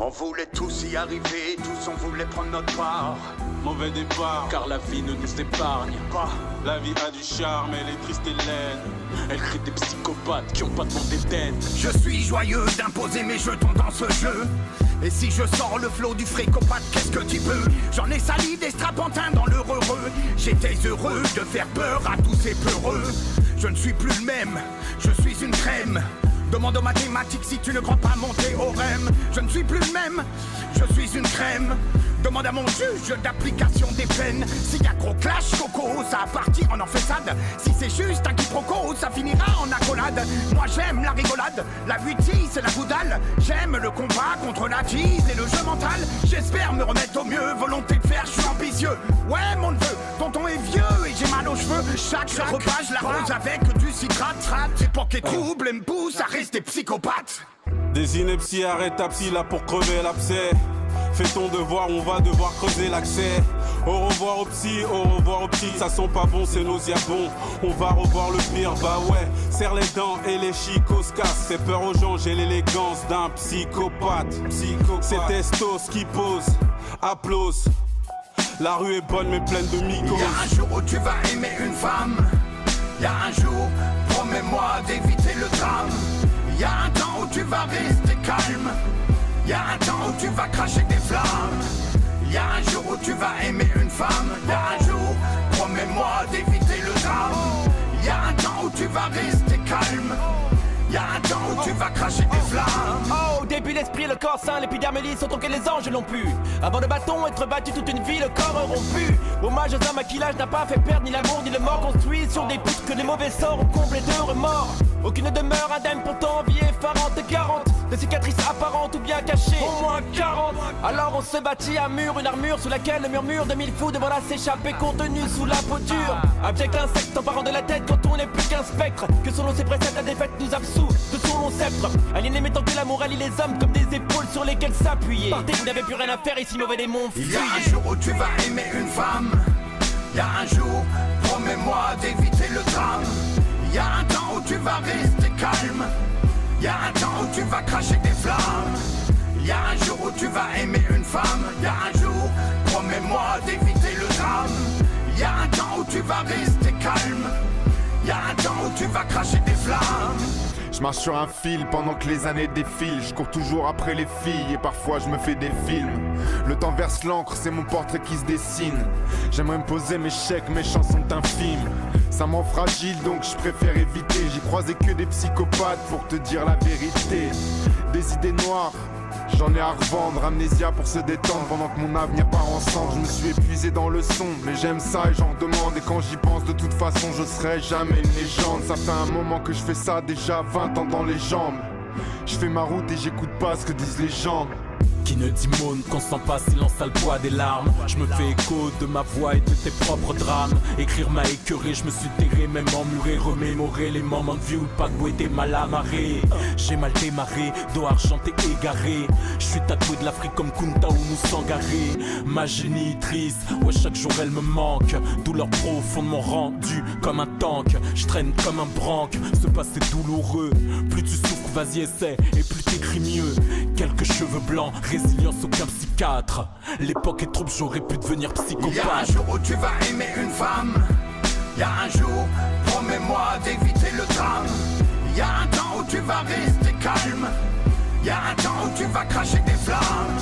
On voulait tous y arriver, tous on voulait prendre notre part. Mauvais départ, car la vie ne nous épargne pas. La vie a du charme, elle est triste et laide. Elle crée des psychopathes qui ont pas demandé d'aide. Je suis joyeux d'imposer mes jetons dans ce jeu. Et si je sors le flot du frécopathe, qu'est-ce que tu peux? J'en ai sali des strapantins dans l'heureux. J'étais heureux de faire peur à tous ces peureux. Je ne suis plus le même, je suis une crème. Demande aux mathématiques si tu ne crois pas mon théorème. Je ne suis plus le même, je suis une crème. Demande à mon juge d'application des peines. S'il y a gros clash, coco, ça a parti en enfessade. Si c'est juste un quiproquo, ça finira en accolade. Moi j'aime la rigolade, la butie c'est la goudale. J'aime le combat contre la tease et le jeu mental. J'espère me remettre au mieux, volonté de faire, je suis ambitieux. Ouais mon neveu, tonton est vieux et j'ai mal aux cheveux. Chaque, repas je l'arrose avec du citrate. Époque est trouble et me pousse à rester psychopathe. Des inepties arrête ta psy là pour crever l'abcès. Fais ton devoir, on va devoir creuser l'accès. Au revoir au psy, au revoir au psy, ça sent pas bon, c'est nauséabond. On va revoir le pire, bah ouais. Serre les dents et les chicots se cassent. Fais peur aux gens, j'ai l'élégance d'un psychopathe. psychopathe. C'est Estos qui pose, applause. La rue est bonne mais pleine de mycoses. Y'a un jour où tu vas aimer une femme. Y'a un jour, promets-moi d'éviter le drame. Y'a un temps où tu vas rester calme. Y'a un temps où tu vas cracher des flammes. Y'a un jour où tu vas aimer une femme. Y'a un jour, promets-moi d'éviter le drame. Y'a un temps où tu vas rester calme. Y'a un temps où tu vas cracher des flammes. Oh, depuis l'esprit, le corps sain, l'épiderme lisse, autant que les anges l'ont pu. Avant le bâton, être battu toute une vie, le corps rompu. Hommage aux hommes à qui l'âge n'a pas fait perdre ni l'amour ni le mort construit sur des poutres que les mauvais sorts ont comblé de remords. Aucune demeure indemne pourtant vie effarante, 40 de cicatrices apparentes ou bien cachées, au moins 40. Alors on se bâtit à mur, une armure sous laquelle le murmure de mille fous devant la s'échapper contenu sous la peau dure. Abject insecte en parant de la tête quand on n'est plus qu'un spectre. Que selon ses préceptes, la défaite nous absout de son long sceptre. Aliéné mettant que l'amour allie les hommes comme des épaules sur lesquelles s'appuyer. Partez, vous n'avez plus rien à faire ici, mauvais démon. Il y a un jour où tu vas aimer une femme. Il y a un jour, promets-moi d'éviter le drame. Il y a un temps où tu vas rester calme. Il y a un temps où tu vas cracher des flammes. Il y a un jour où tu vas aimer une femme. Il y a un jour, promets-moi d'éviter le drame. Il y a un temps où tu vas rester calme. Il y a un temps où tu vas cracher des flammes. Je marche sur un fil pendant que les années défilent. Je cours toujours après les filles et parfois je me fais des films. Le temps verse l'encre, c'est mon portrait qui se dessine. J'aimerais me poser mes chèques, mes chansons infimes. Ça m'en fragile donc je préfère éviter. J'ai croisé que des psychopathes pour te dire la vérité. Des idées noires. J'en ai à revendre, amnésia pour se détendre pendant que mon avenir part ensemble. Je me suis épuisé dans le son, mais j'aime ça et j'en demande. Et quand j'y pense, de toute façon, je serai jamais une légende. Ça fait un moment que je fais ça, déjà 20 ans dans les jambes. Je fais ma route et j'écoute pas ce que disent les gens. Qui ne dit mône qu'on sent pas silence à le poids des larmes. Je me fais écho de ma voix et de tes propres drames. Écrire m'a écœuré, je me suis terré, même emmuré, remémorer les moments de vie où le paquebot était mal amarré. J'ai mal démarré, dos argenté égaré. Je suis tatoué de l'Afrique comme Kunta ou nous Sangaré. Ma génitrice, ouais, chaque jour elle me manque. Douleur profondément rendue comme un tank. Je traîne comme un branque, ce passé douloureux. Plus tu souffres, vas-y essaie, et plus t'écris mieux. Quelques cheveux blancs, résilience, aucun psychiatre. L'époque est trouble, j'aurais pu devenir psychopathe. Y a un jour où tu vas aimer une femme. Y a un jour, promets-moi d'éviter le drame. Y a un temps où tu vas rester calme. Y a un temps où tu vas cracher des flammes.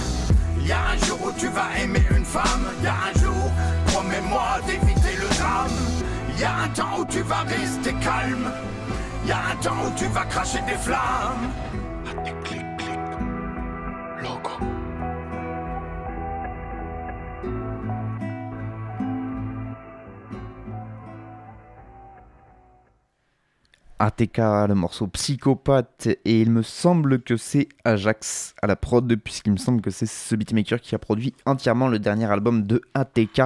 Y a un jour où tu vas aimer une femme. Y a un jour, promets-moi d'éviter le drame. Y a un temps où tu vas rester calme. Y a un temps où tu vas cracher des flammes. ATK, le morceau Psychopathe, et il me semble que c'est Ajax à la prod, puisqu'il me semble que c'est ce beatmaker qui a produit entièrement le dernier album de ATK.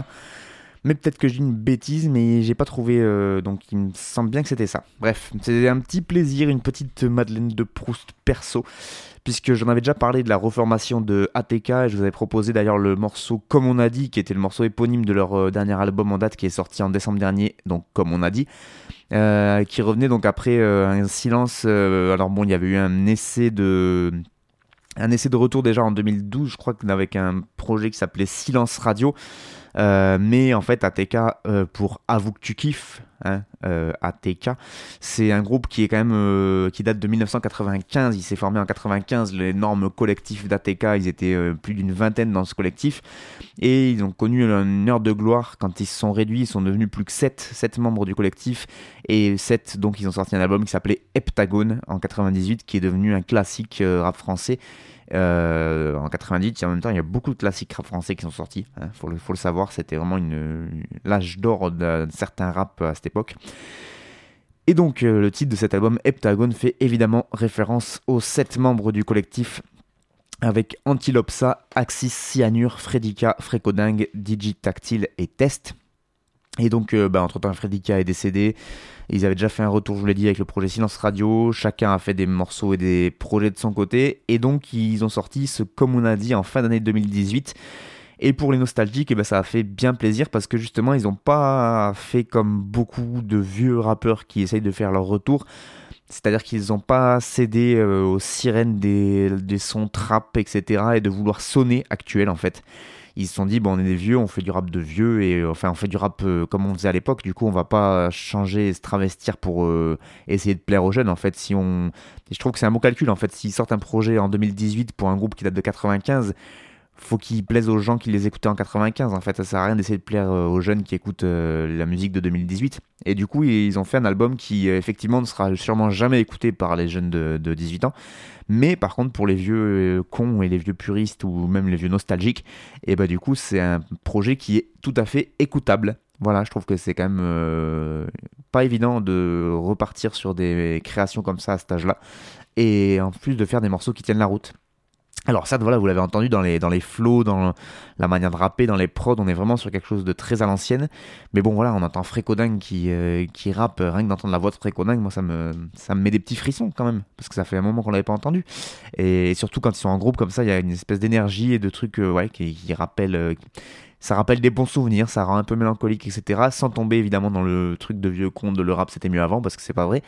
Mais peut-être que j'ai une bêtise, mais j'ai pas trouvé, euh, donc il me semble bien que c'était ça. Bref, c'est un petit plaisir, une petite Madeleine de Proust perso, puisque j'en avais déjà parlé de la reformation de ATK, et je vous avais proposé d'ailleurs le morceau Comme on a dit, qui était le morceau éponyme de leur euh, dernier album en date, qui est sorti en décembre dernier, donc Comme on a dit. Euh, qui revenait donc après un silence. Alors bon, il y avait eu un essai de un essai de retour déjà en 2012, je crois, avec un projet qui s'appelait Silence Radio. Mais en fait, ATK, pour Avoue que tu kiffes, hein, ATK, c'est un groupe qui est quand même qui date de 1995. Il s'est formé en 95. L'énorme collectif d'ATK, ils étaient plus d'une vingtaine dans ce collectif et ils ont connu une heure de gloire quand ils se sont réduits. Ils sont devenus plus que 7, 7 membres du collectif et 7 donc ils ont sorti un album qui s'appelait Heptagone en 98, qui est devenu un classique rap français. Euh, en 98, et en même temps, il y a beaucoup de classiques rap français qui sont sortis. Il hein, faut, le, faut, le, savoir, c'était vraiment l'âge d'or de certains rap à cette Et donc, euh, le titre de cet album, Heptagone, fait évidemment référence aux sept membres du collectif avec Antilopsa, Axis, Cyanure, Fredica, Frécodingue, Digitactile et Test. Et donc, euh, bah, entre-temps, Fredica est décédé. Ils avaient déjà fait un retour, je vous l'ai dit, avec le projet Silence Radio. Chacun a fait des morceaux et des projets de son côté. Et donc, ils ont sorti ce Comme on a dit en fin d'année 2018. Et pour les nostalgiques, eh ben, ça a fait bien plaisir parce que justement, ils n'ont pas fait comme beaucoup de vieux rappeurs qui essayent de faire leur retour. C'est-à-dire qu'ils n'ont pas cédé euh, aux sirènes des, sons trap, etc. et de vouloir sonner actuel en fait ils se sont dit bon on est des vieux, on fait du rap de vieux et euh, enfin on fait du rap euh, comme on faisait à l'époque. Du coup on va pas changer, se travestir pour essayer de plaire aux jeunes. En fait si on, je trouve que c'est un bon calcul en fait. S'ils sortent un projet en 2018 pour un groupe qui date de 95 faut qu'ils plaisent aux gens qui les écoutaient en 95. En fait, ça sert à rien d'essayer de plaire aux jeunes qui écoutent la musique de 2018. Et du coup, ils ont fait un album qui, effectivement, ne sera sûrement jamais écouté par les jeunes de, de 18 ans. Mais par contre, pour les vieux euh, cons et les vieux puristes ou même les vieux nostalgiques, et eh bah ben, du coup, c'est un projet qui est tout à fait écoutable. Voilà, je trouve que c'est quand même euh, pas évident de repartir sur des créations comme ça à cet âge-là. Et en plus de faire des morceaux qui tiennent la route. Alors ça, voilà, vous l'avez entendu dans les, dans les flows, dans la manière de rapper, dans les prods, on est vraiment sur quelque chose de très à l'ancienne. Mais bon, voilà, on entend Frécodingue qui, euh, qui rappe, rien que d'entendre la voix de Frécodingue, moi ça me, ça me met des petits frissons quand même, parce que ça fait un moment qu'on l'avait pas entendu. Et, surtout quand ils sont en groupe comme ça, il y a une espèce d'énergie et de trucs euh, ouais, qui, qui rappellent... Euh, ça rappelle des bons souvenirs, ça rend un peu mélancolique, etc. Sans tomber évidemment dans le truc de vieux con de le rap c'était mieux avant, parce que c'est pas vrai.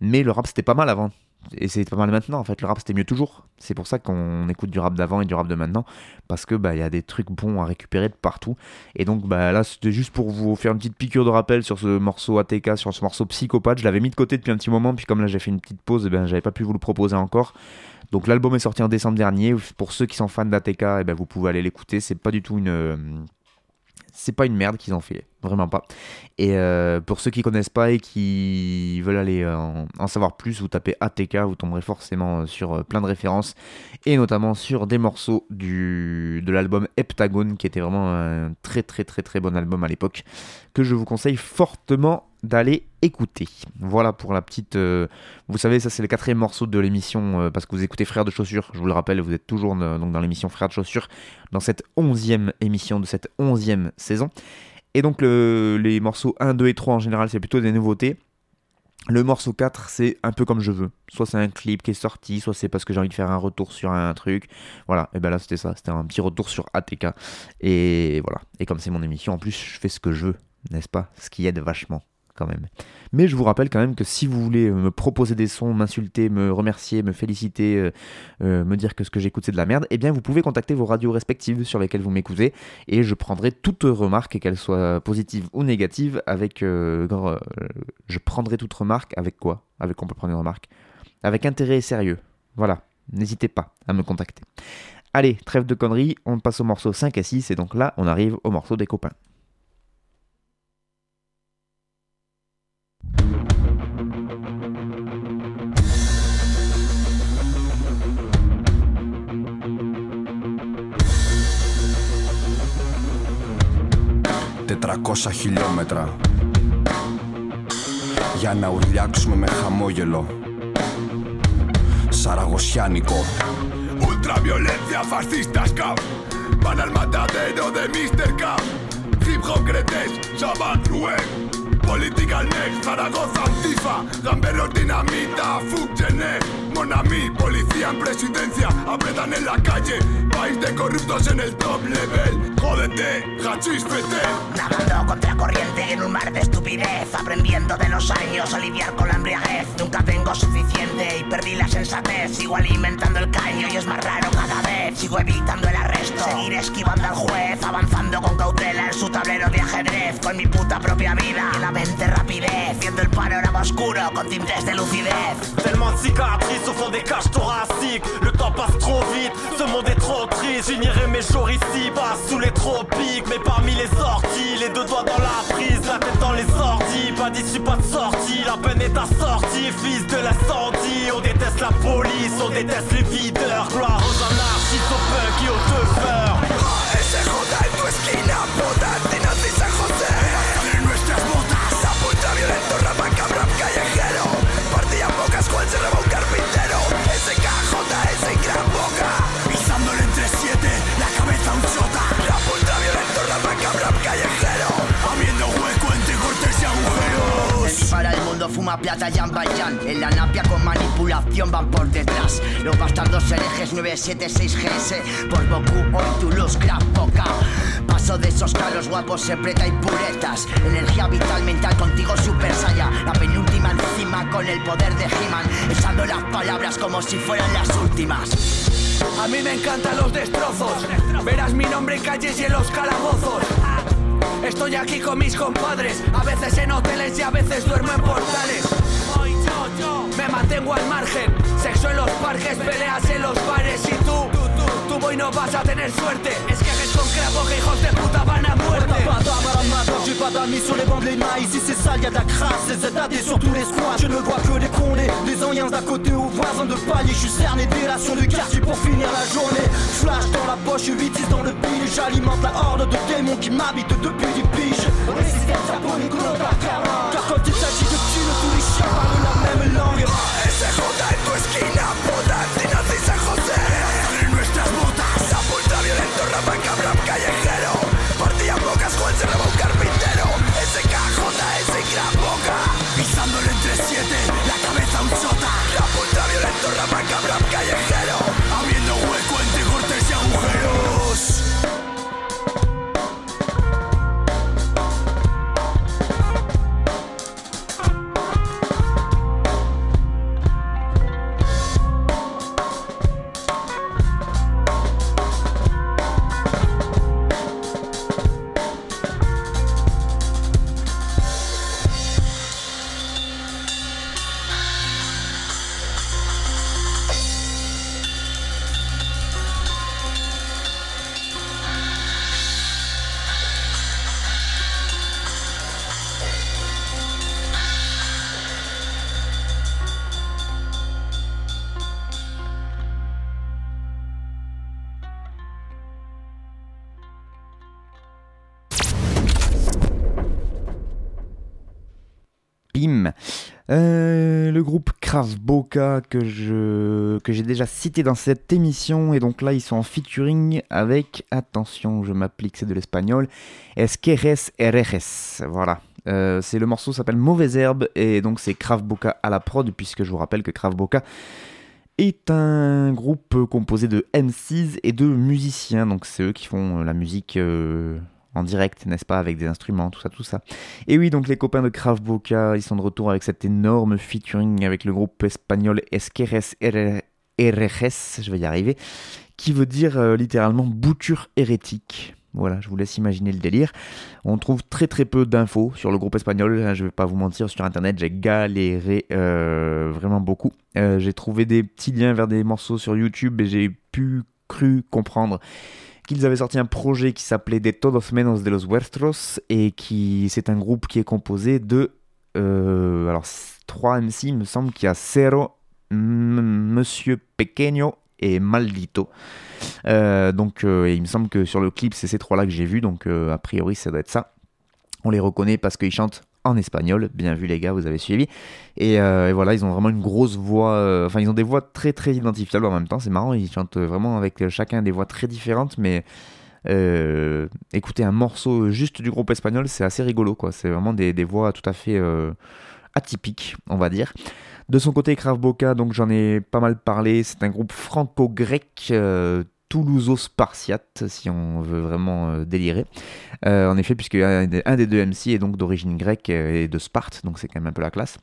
Mais le rap c'était pas mal avant et c'est pas mal maintenant en fait le rap c'était mieux toujours. C'est pour ça qu'on écoute du rap d'avant et du rap de maintenant parce que bah il y a des trucs bons à récupérer de partout. Et donc bah là c'était juste pour vous faire une petite piqûre de rappel sur ce morceau ATK sur ce morceau psychopathe. Je l'avais mis de côté depuis un petit moment puis comme là j'ai fait une petite pause et ben j'avais pas pu vous le proposer encore. Donc l'album est sorti en décembre dernier. Pour ceux qui sont fans d'ATK et ben vous pouvez aller l'écouter. C'est pas du tout une c'est pas une merde qu'ils ont fait, vraiment pas. Et euh, pour ceux qui connaissent pas et qui veulent aller euh, en, savoir plus, vous tapez ATK, vous tomberez forcément euh, sur plein de références, et notamment sur des morceaux de l'album Heptagone, qui était vraiment un très très très très bon album à l'époque, que je vous conseille fortement d'aller écouter. Voilà pour la petite... euh, vous savez, ça c'est le quatrième morceau de l'émission, euh, parce que vous écoutez Frères de Chaussures, je vous le rappelle, vous êtes toujours euh, donc, dans l'émission Frères de Chaussures, dans cette onzième émission de cette onzième saison. Et donc le- les morceaux 1, 2 et 3 en général, c'est plutôt des nouveautés. Le morceau 4, c'est un peu comme je veux. Soit c'est un clip qui est sorti, soit c'est parce que j'ai envie de faire un retour sur un truc. Voilà, et ben là c'était ça, c'était un petit retour sur ATK. Et voilà, et comme c'est mon émission, en plus je fais ce que je veux, n'est-ce pas? Ce qui aide vachement quand même. Mais je vous rappelle quand même que si vous voulez euh, me proposer des sons, m'insulter, me remercier, me féliciter, euh, euh, me dire que ce que j'écoute c'est de la merde, eh bien vous pouvez contacter vos radios respectives sur lesquelles vous m'écoutez et je prendrai toute remarque, qu'elle soit positive ou négative, avec... je prendrai toute remarque avec quoi? Avec quoi on peut prendre une remarque Avec intérêt et sérieux. Voilà, n'hésitez pas à me contacter. Allez, trêve de conneries, on passe au morceau 5 et 6 et donc là on arrive au morceau des copains. Τετρακόσα χιλιόμετρα Για να ουρλιάξουμε με χαμόγελο Σαραγωσιάνικο Ultraviolencia fascistas cap Van al matadero de Mr. Cap Hip hop cretes, Sabat Ruen Political Next, Zaragoza Antifa Gamberros Dinamita, Fuck Genet Monami, policía en presidencia Apretan en la calle País de corruptos en el top level Jódete, hachís fete Nadando contra corriente en un mar de estupidez, aprendiendo de los años a lidiar con la embriaguez. Nunca tengo suficiente y perdí la sensatez. Sigo alimentando el caño y es más raro cada vez. Sigo evitando el arresto, seguir esquivando al juez, avanzando con cautela en su tablero de ajedrez. Con mi puta propia vida y la mente rapidez, viendo el panorama oscuro con tintes de lucidez. Tellement de cicatrices au fond des cages thoraciques. Le temps passe trop vite, ce monde est trop triste. J'ignorais mes jours ici, bas sous les tropiques Mais parmi les sorties, les deux doigts dans la prise La tête dans les sorties, pas d'issue, pas de sortie La peine est assortie, fils de l'incendie On déteste la police, on déteste les videurs. Gloire aux anarchistes, aux punks et aux teufeurs Fuma plata Jan Bayan En la napia con manipulación van por detrás. Los bastardos herejes 976 GS Por Goku hoy Toulouse Gran Poca Paso de esos caros guapos se preta y puretas. Energía vital mental contigo super saya La penúltima encima con el poder de He-Man. Echando las palabras como si fueran las últimas. A mí me encantan los destrozos. Verás mi nombre en calles y en los calabozos. Estoy aquí con mis compadres, a veces en hoteles y a veces duermo en portales. Me mantengo al margen, sexo en los parques, peleas en los bares. Y tú, tú, tú, tú boy no vas a tener suerte. Es que haces con cravo que hijos de puta van a muerte. À la j'ai pas d'amis sur les bancs de l'ENA Ici c'est sale, y'a de la crasse, c'est ZAD sur tous les squats. Je ne vois que des condés, des anciens d'à côté aux voisins de palier Je suis cerné, délation du quartier pour finir la journée. Flash dans la poche, 8 dans le pile. J'alimente la horde de démons qui m'habitent depuis des piges. Résistance japonais, Car quand il s'agit de tuer, tous les chiens punta violento, rap, rap callejero Euh, le groupe Krav Boca que je que j'ai déjà cité dans cette émission et donc là ils sont en featuring avec attention je m'applique c'est de l'espagnol Esqueres Erejes voilà. Euh, c'est le morceau s'appelle Mauvaise Herbe et donc c'est Krav Boca à la prod puisque je vous rappelle que Krav Boca est un groupe composé de MCs et de musiciens. Donc c'est eux qui font la musique euh, en direct, n'est-ce pas, avec des instruments, tout ça, tout ça. Et oui, donc les copains de Krav Boca, ils sont de retour avec cet énorme featuring avec le groupe espagnol Esqueres Herejes, je vais y arriver, qui veut dire euh, littéralement bouture hérétique. Voilà, je vous laisse imaginer le délire. On trouve très très peu d'infos sur le groupe espagnol. Hein, je vais pas vous mentir, sur internet, j'ai galéré euh, vraiment beaucoup. Euh, j'ai trouvé des petits liens vers des morceaux sur YouTube et j'ai pu cru comprendre qu'ils avaient sorti un projet qui s'appelait De Todos Menos de los Vuestros et qui c'est un groupe qui est composé de euh, alors 3 MC, il me semble qu'il y a Cero, Monsieur Pequeño et Maldito. Euh, donc euh, il me semble que sur le clip c'est ces trois là que j'ai vu donc a priori ça doit être ça. On les reconnaît parce qu'ils chantent en espagnol. Bien vu les gars, vous avez suivi. Et, euh, voilà, ils ont vraiment une grosse voix. Euh, enfin, ils ont des voix très très identifiables en même temps. C'est marrant, ils chantent vraiment avec chacun des voix très différentes, mais euh, écouter un morceau juste du groupe espagnol, c'est assez rigolo, quoi. C'est vraiment des, des, voix tout à fait atypiques, on va dire. De son côté, Krav Boca, donc j'en ai pas mal parlé. C'est un groupe franco-grec toulouso-spartiate, si on veut vraiment euh, délirer. Euh, en effet, puisque un des deux MC est donc d'origine grecque et de Sparte, donc c'est quand même un peu la classe.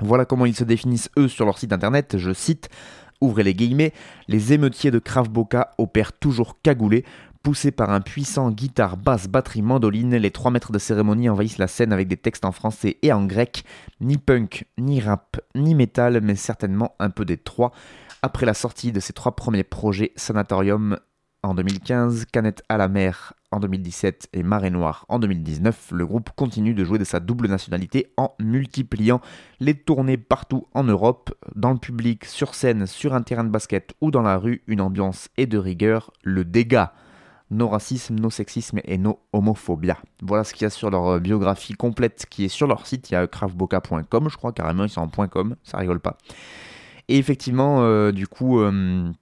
Voilà comment ils se définissent eux sur leur site internet, je cite, ouvrez les guillemets, les émeutiers de Krav Boka opèrent toujours cagoulés, Poussés par un puissant guitare, basse, batterie, mandoline, les trois maîtres de cérémonie envahissent la scène avec des textes en français et en grec. Ni punk, ni rap, ni métal, mais certainement un peu des trois. Après la sortie de ses trois premiers projets, Sanatorium en 2015, Canette à la mer en 2017 et Marée Noire en 2019, le groupe continue de jouer de sa double nationalité en multipliant les tournées partout en Europe, dans le public, sur scène, sur un terrain de basket ou dans la rue, une ambiance et de rigueur, le dégât. Nos racismes, nos sexismes et nos homophobia. Voilà ce qu'il y a sur leur biographie complète qui est sur leur site. Il y a craftboca.com, je crois carrément, ils sont en .com, ça rigole pas. Et effectivement, euh, du coup, euh,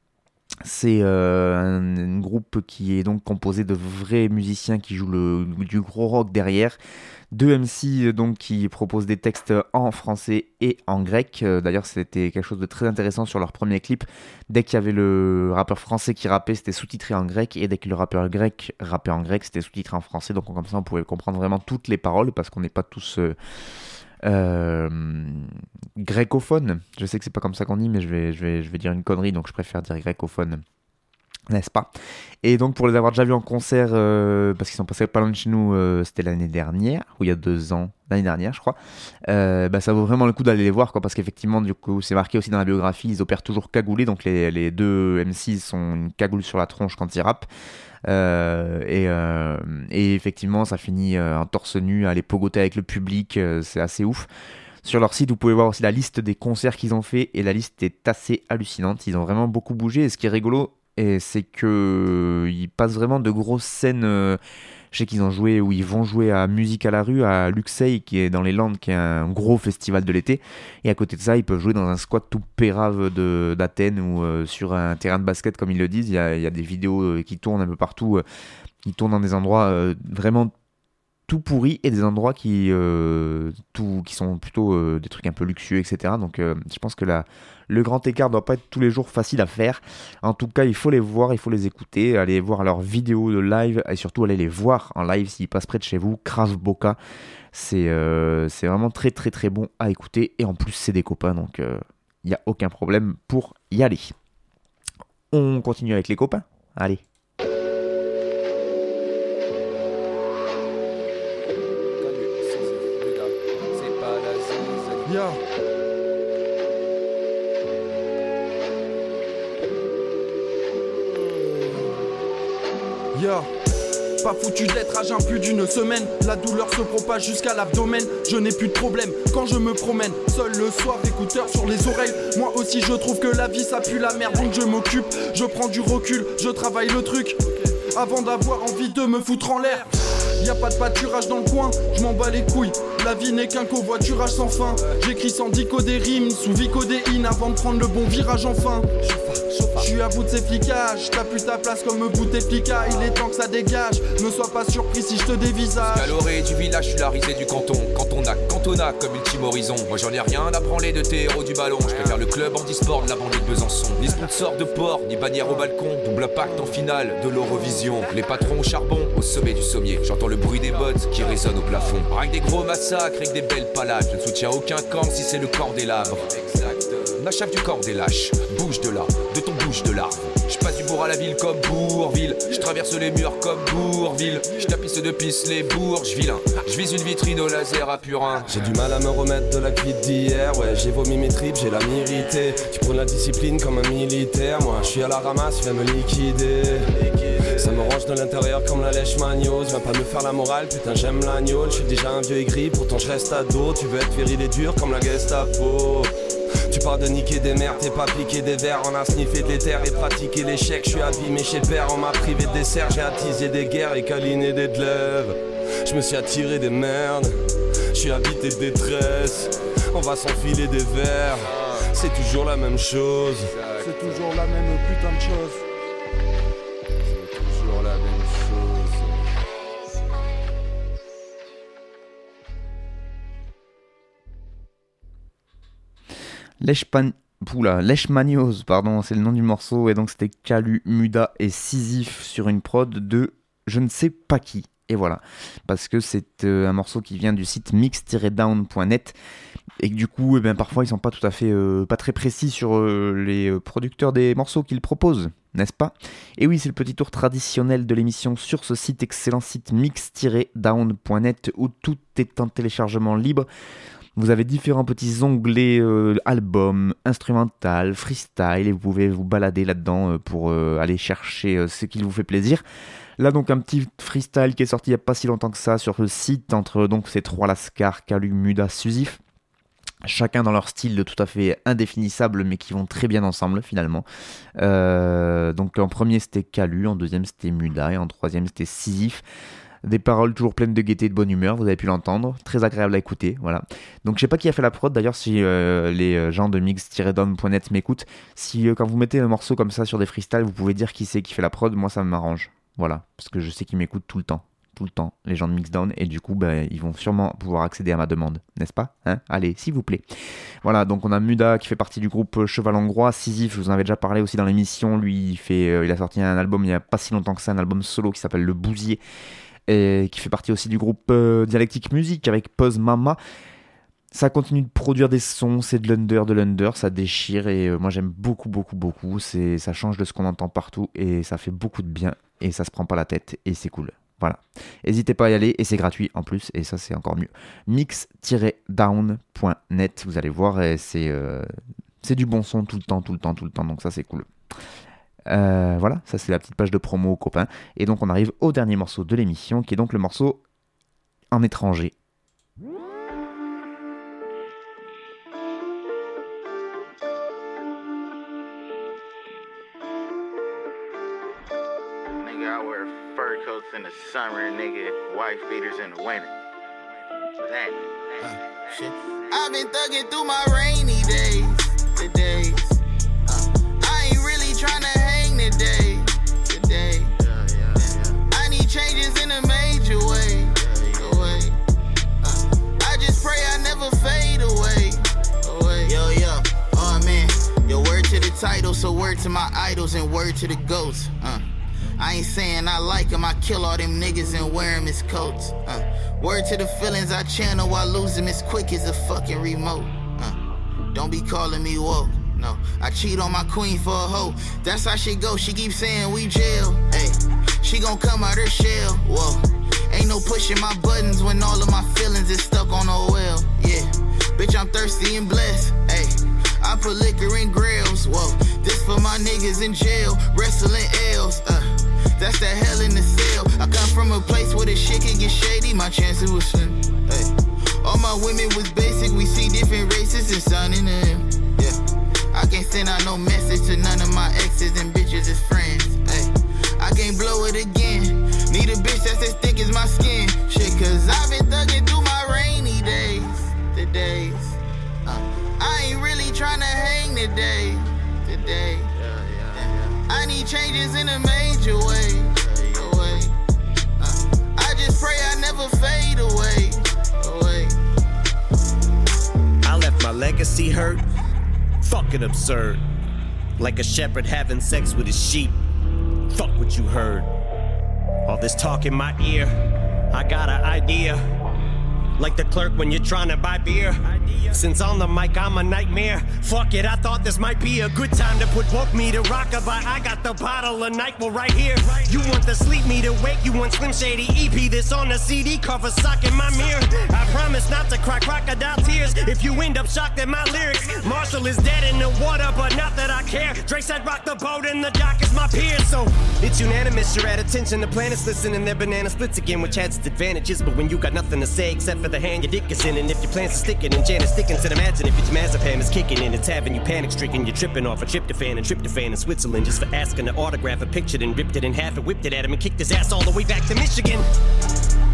c'est euh, un, groupe qui est donc composé de vrais musiciens qui jouent du gros rock derrière. Deux MC donc qui proposent des textes en français et en grec. D'ailleurs, c'était quelque chose de très intéressant sur leur premier clip. Dès qu'il y avait le rappeur français qui rappait, c'était sous-titré en grec. Et dès que le rappeur grec rappait en grec, c'était sous-titré en français. Donc comme ça, on pouvait comprendre vraiment toutes les paroles parce qu'on n'est pas tous grécophone. Je sais que c'est pas comme ça qu'on dit, mais je vais, je, vais, je vais dire une connerie, donc je préfère dire grécophone. N'est-ce pas? Et donc pour les avoir déjà vus en concert, euh, parce qu'ils sont passés pas loin de chez nous, euh, c'était l'année dernière, ou il y a deux ans, l'année dernière je crois, bah, ça vaut vraiment le coup d'aller les voir, quoi, parce qu'effectivement du coup c'est marqué aussi dans la biographie, ils opèrent toujours cagoulés, donc les, les deux MC sont une cagoule sur la tronche quand ils rappent. Euh, euh, et, effectivement, ça finit euh, en torse nu à les pogoter avec le public, c'est assez ouf. Sur leur site, vous pouvez voir aussi la liste des concerts qu'ils ont fait et la liste est assez hallucinante. Ils ont vraiment beaucoup bougé et ce qui est rigolo, c'est qu'ils passent vraiment de grosses scènes je sais qu'ils ont joué ou ils vont jouer à Musique à la rue à Luxeuil, qui est dans les Landes, qui est un gros festival de l'été. Et à côté de ça, ils peuvent jouer dans un squat tout pérave d'Athènes ou euh, sur un terrain de basket, comme ils le disent. Il y a, des vidéos euh, qui tournent un peu partout. Euh, qui tournent dans des endroits vraiment tout pourri et des endroits qui, euh, sont plutôt euh, des trucs un peu luxueux, etc. Donc euh, je pense que la, le grand écart doit pas être tous les jours facile à faire. En tout cas, il faut les voir, il faut les écouter, aller voir leurs vidéos de live et surtout aller les voir en live s'ils passent près de chez vous. Krav Boca, c'est c'est vraiment très très très bon à écouter et en plus c'est des copains donc il n'y a aucun problème pour y aller. On continue avec les copains? Allez. Pas foutu d'être à jeun plus d'une semaine. La douleur se propage jusqu'à l'abdomen. Je n'ai plus de problème quand je me promène. Seul le soir, écouteur sur les oreilles. Moi aussi, je trouve que la vie ça pue la merde. Donc je m'occupe, je prends du recul, je travaille le truc. Avant d'avoir envie de me foutre en l'air. Y a pas de pâturage dans le coin, je m'en bats les couilles. La vie n'est qu'un covoiturage sans fin. J'écris sans dico des rimes, sous vicodéine avant de prendre le bon virage enfin. Je suis à bout de ces flicages, t'as plus ta place comme Bouteflika, il est temps que ça dégage. Ne sois pas surpris si je te dévisage. Caloré du village, je suis la risée du canton. Quand on a cantona comme ultime horizon. Moi j'en ai rien à branler de tes héros du ballon. Je préfère le club en disport de la banlieue de Besançon. Ni sponsor de port, ni bannière au balcon. Double impact en finale de l'Eurovision. Les patrons au charbon, au sommet du sommier. J'entends le bruit des bottes qui résonnent au plafond. Avec des gros massacres, avec des belles palades. Je ne soutiens aucun camp si c'est le corps des labres. Exact. Nachave du corps des lâches. Bouge de là, de ton bouche de là. Je passe du bourg à la ville comme Bourville. Je traverse les murs comme Bourville. Je tapisse de pisse les bourges vilains. Je vise une vitrine au laser à Purin. J'ai du mal à me remettre de la cuite d'hier. Ouais, j'ai vomi mes tripes, j'ai la mérité. Tu prends la discipline comme un militaire. Moi, je suis à la ramasse, viens me liquider. Ça me range de l'intérieur comme la lèche magnos. Viens pas me faire la morale, putain, j'aime l'agneau. Je suis déjà un vieux aigri, pourtant je reste ado. Tu veux être viril et dur comme la Gestapo. Parles de niquer des mères, t'es pas piqué des verres, on a sniffé de l'éther et pratiqué l'échec. Je suis abîmé chez père, on m'a privé de dessert, j'ai attisé des guerres et câliné des glaives. Je me suis attiré des merdes, je suis habité de détresse. On va s'enfiler des verres, c'est toujours la même chose. C'est toujours la même putain de chose. Lèche-Maniose, pardon, c'est le nom du morceau, et donc c'était Calu, Muda et Sisyphe sur une prod de je ne sais pas qui. Et voilà, parce que c'est euh, un morceau qui vient du site mix-down.net et que du coup, eh bien, parfois ils sont pas tout à fait, euh, pas très précis sur euh, les producteurs des morceaux qu'ils proposent, n'est-ce pas? Et oui, c'est le petit tour traditionnel de l'émission sur ce site, excellent site mix-down.net où tout est en téléchargement libre. Vous avez différents petits onglets euh, album, instrumental, freestyle et vous pouvez vous balader là-dedans euh, pour euh, aller chercher ce qui vous fait plaisir. Là donc un petit freestyle qui est sorti il n'y a pas si longtemps que ça sur le site entre donc ces trois Lascar, Calu, Muda, Susif. Chacun dans leur style tout à fait indéfinissable mais qui vont très bien ensemble finalement. Donc en premier c'était Calu, en deuxième c'était Muda et en troisième c'était Sisyphe. Des paroles toujours pleines de gaieté et de bonne humeur, vous avez pu l'entendre, très agréable à écouter, voilà. Donc je sais pas qui a fait la prod d'ailleurs si euh, les gens de mix-down.net m'écoutent, si euh, quand vous mettez un morceau comme ça sur des freestyles, vous pouvez dire qui c'est qui fait la prod, moi ça m'arrange. Voilà, parce que je sais qu'ils m'écoutent tout le temps, tout le temps, les gens de Mixdown, et du coup, bah, ils vont sûrement pouvoir accéder à ma demande, n'est-ce pas hein? Allez, s'il vous plaît. Voilà, donc on a Muda qui fait partie du groupe Cheval Hongrois, Sisyphe, je vous en avais déjà parlé aussi dans l'émission, lui, il, fait, euh, il a sorti un album il y a pas si longtemps que ça, un album solo qui s'appelle Le Bousier, et qui fait partie aussi du groupe euh, Dialectique Musique avec Puzz Mama. Ça continue de produire des sons, c'est de l'under, de l'under, ça déchire et euh, moi j'aime beaucoup, beaucoup, beaucoup. C'est, ça change de ce qu'on entend partout et ça fait beaucoup de bien et ça se prend pas la tête et c'est cool. Voilà. N'hésitez pas à y aller et c'est gratuit en plus et ça c'est encore mieux. Mix-down.net, vous allez voir, c'est, euh, c'est du bon son tout le temps, tout le temps, tout le temps, donc ça c'est cool. Euh, voilà, ça c'est la petite page de promo aux copains. Et donc on arrive au dernier morceau de l'émission qui est donc le morceau en étranger. Nigga, I wear fur coats in the summer, nigga, wife beaters in the winter. That. I've been thugging through my rainy days, the never fade away, away. Yo, yo, oh man, yo, word to the title, so word to my idols and word to the ghosts. Uh. I ain't saying I like him, I kill all them niggas and wear him as coats. Uh, word to the feelings I channel while losing as quick as a fucking remote. Uh, don't be calling me woke. No, I cheat on my queen for a hoe. That's how she go. She keep saying we jail. Hey, she gon' come out her shell. Whoa, ain't no pushing my buttons when all of my feelings is stuck on OL. Yeah, bitch, I'm thirsty and blessed. Hey, I put liquor in grills. Whoa, this for my niggas in jail, wrestling L's. Uh, that's that hell in the cell. I come from a place where the shit can get shady. My chances was slim. Hey, all my women was basic. We see different races and sun in them. Yeah, I can't send out no message to none of my exes and bitches as friends. Hey, I can't blow it again. Need a bitch that's as thick as my skin days. Uh, I ain't really trying to hang today. Today. Yeah, yeah, yeah. I need changes in a major way. Uh, I just pray I never fade away. Away. I left my legacy hurt. Fucking absurd. Like a shepherd having sex with his sheep. Fuck what you heard. All this talk in my ear. I got an idea. Like the clerk when you're trying to buy beer. Since on the mic, I'm a nightmare. Fuck it, I thought this might be a good time to put woke me to rock rockabye. I got the bottle of NyQuil right here. You want the sleep me to wake, you want Slim Shady EP. This on the CD cover, sock in my mirror. I promise not to cry crocodile tears if you end up shocked at my lyrics. Marshall is dead in the water, but not that I care. Dre said rock the boat and the dock is my peer. So it's unanimous, you're at attention. The planets listening, their banana splits again, which has its advantages. But when you got nothing to say except for the hand your dick is in, and if your plans are sticking, and sticking to the imagine if your diazepam is kicking and it's having you panic stricken. You're tripping off a tryptophan and tryptophan in Switzerland just for asking to autograph a picture, then ripped it in half and whipped it at him and kicked his ass all the way back to Michigan.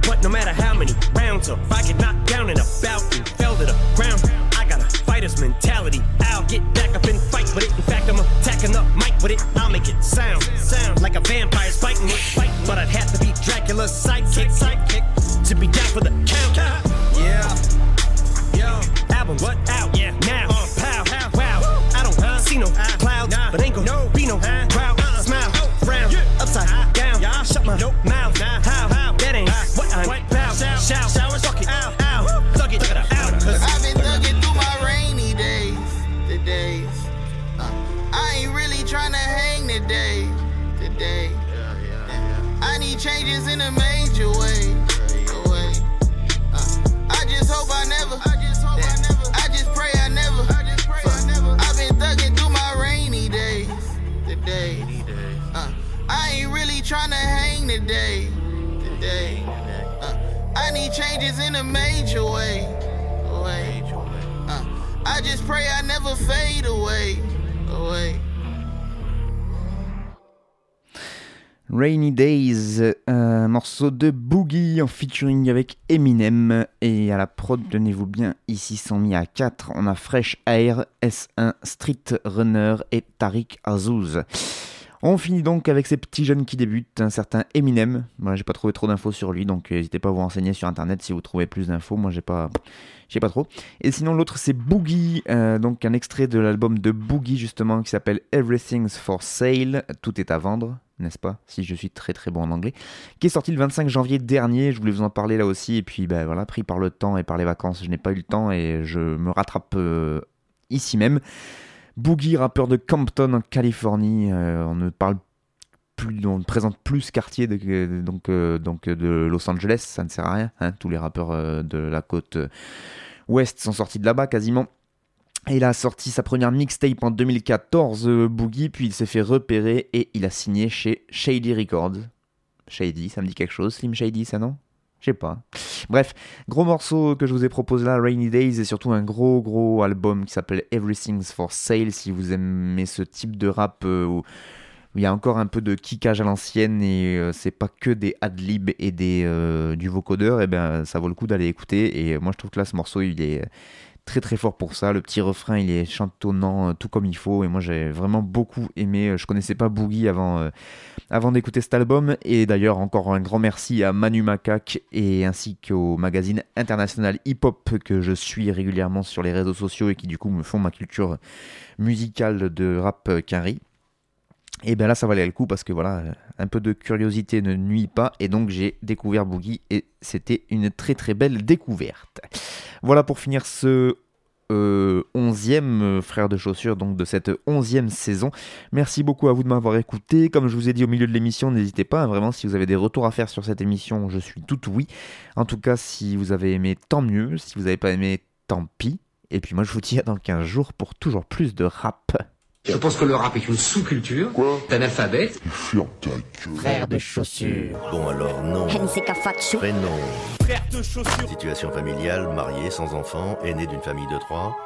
But no matter how many rounds I get knocked down in a bout and fell to the ground, I got a fighter's mentality. I'll get back up and fight with it. In fact, I'm attacking the mic with it. I'll make it sound, sound like a vampire's fighting with fight. But I'd have to be Dracula's sidekick, sidekick to be down for the count. Yeah. Yo, album what out? Yeah, now. Uh, pow, pow, wow. I don't uh, see no uh, clouds, nah. but ain't gonna no. be no uh, crowd. Uh, smile, oh, frown, yeah. upside uh, down. Yeah. Shut my nope. mouth. Nah. How, how? That ain't uh, what I'm what? about. Shout, shout, shout, fuck it, ow, ow. Thug it, thug it, out. I've been thugging through my rainy days, the days. Uh, I ain't really trying to hang today, today. I need changes in a Rainy Days, un morceau de Boogie en featuring avec Eminem. Et à la prod, tenez-vous bien, ici sont mis à 4. On a Fresh Air, S1, Street Runner et Tariq Azouz. On finit donc avec ces petits jeunes qui débutent, un certain Eminem. Moi, j'ai pas trouvé trop d'infos sur lui, donc n'hésitez pas à vous renseigner sur internet si vous trouvez plus d'infos. Moi, j'ai pas, *sniffs* j'ai pas trop. Et sinon, l'autre c'est Boogie, euh, donc un extrait de l'album de Boogie justement qui s'appelle Everything's for Sale. Tout est à vendre, n'est-ce pas? Si je suis très très bon en anglais, qui est sorti le 25 janvier dernier. Je voulais vous en parler là aussi, et puis ben voilà, pris par le temps et par les vacances, je n'ai pas eu le temps et je me rattrape euh, ici même. Boogie, rappeur de Compton en Californie, euh, on ne parle plus, on ne présente plus ce quartier de, donc, euh, donc de Los Angeles, ça ne sert à rien. Hein, tous les rappeurs euh, de la côte euh, ouest sont sortis de là-bas quasiment. Et il a sorti sa première mixtape en 2014, euh, Boogie, puis il s'est fait repérer et il a signé chez Shady Records. Shady, ça me dit quelque chose, Slim Shady, ça non? Je sais pas. Bref, gros morceau que je vous ai proposé là, Rainy Days, et surtout un gros gros album qui s'appelle Everything's for Sale. Si vous aimez ce type de rap euh, où il y a encore un peu de kickage à l'ancienne et euh, c'est pas que des adlibs et des, euh, du vocodeur, et ben ça vaut le coup d'aller écouter. Et moi je trouve que là ce morceau il est très très fort pour ça. Le petit refrain, il est chantonnant, euh, tout comme il faut. Et moi, j'ai vraiment beaucoup aimé. Je connaissais pas Boogie avant, euh, avant d'écouter cet album. Et d'ailleurs, encore un grand merci à Manu Macaque et ainsi qu'au magazine international hip hop que je suis régulièrement sur les réseaux sociaux et qui du coup me font ma culture musicale de rap quinri. Et bien là, ça valait le coup parce que voilà, un peu de curiosité ne nuit pas. Et donc, j'ai découvert Boogie et c'était une très très belle découverte. Voilà pour finir ce euh, 11e frère de chaussures donc de cette 11e saison. Merci beaucoup à vous de m'avoir écouté. Comme je vous ai dit au milieu de l'émission, n'hésitez pas, hein, vraiment, si vous avez des retours à faire sur cette émission, je suis tout oui. En tout cas, si vous avez aimé, tant mieux. Si vous n'avez pas aimé, tant pis. Et puis moi, je vous dis à dans 15 jours pour toujours plus de rap. Je pense que le rap est une sous-culture. Quoi T'es analphabète. Ferme ta gueule. Frère de chaussures. Bon alors non. Prénom. Frère de chaussures. Situation familiale, marié, sans enfant, aîné d'une famille de trois.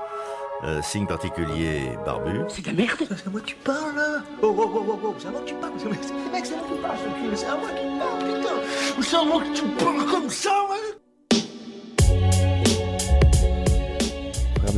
Euh, signe particulier, barbu. C'est de la merde C'est à moi que tu parles là Oh oh oh oh oh, c'est à moi que tu parles C'est mec, c'est à moi que tu parles ce cul, c'est à moi que tu parles, putain C'est à moi que tu parles comme ça, ouais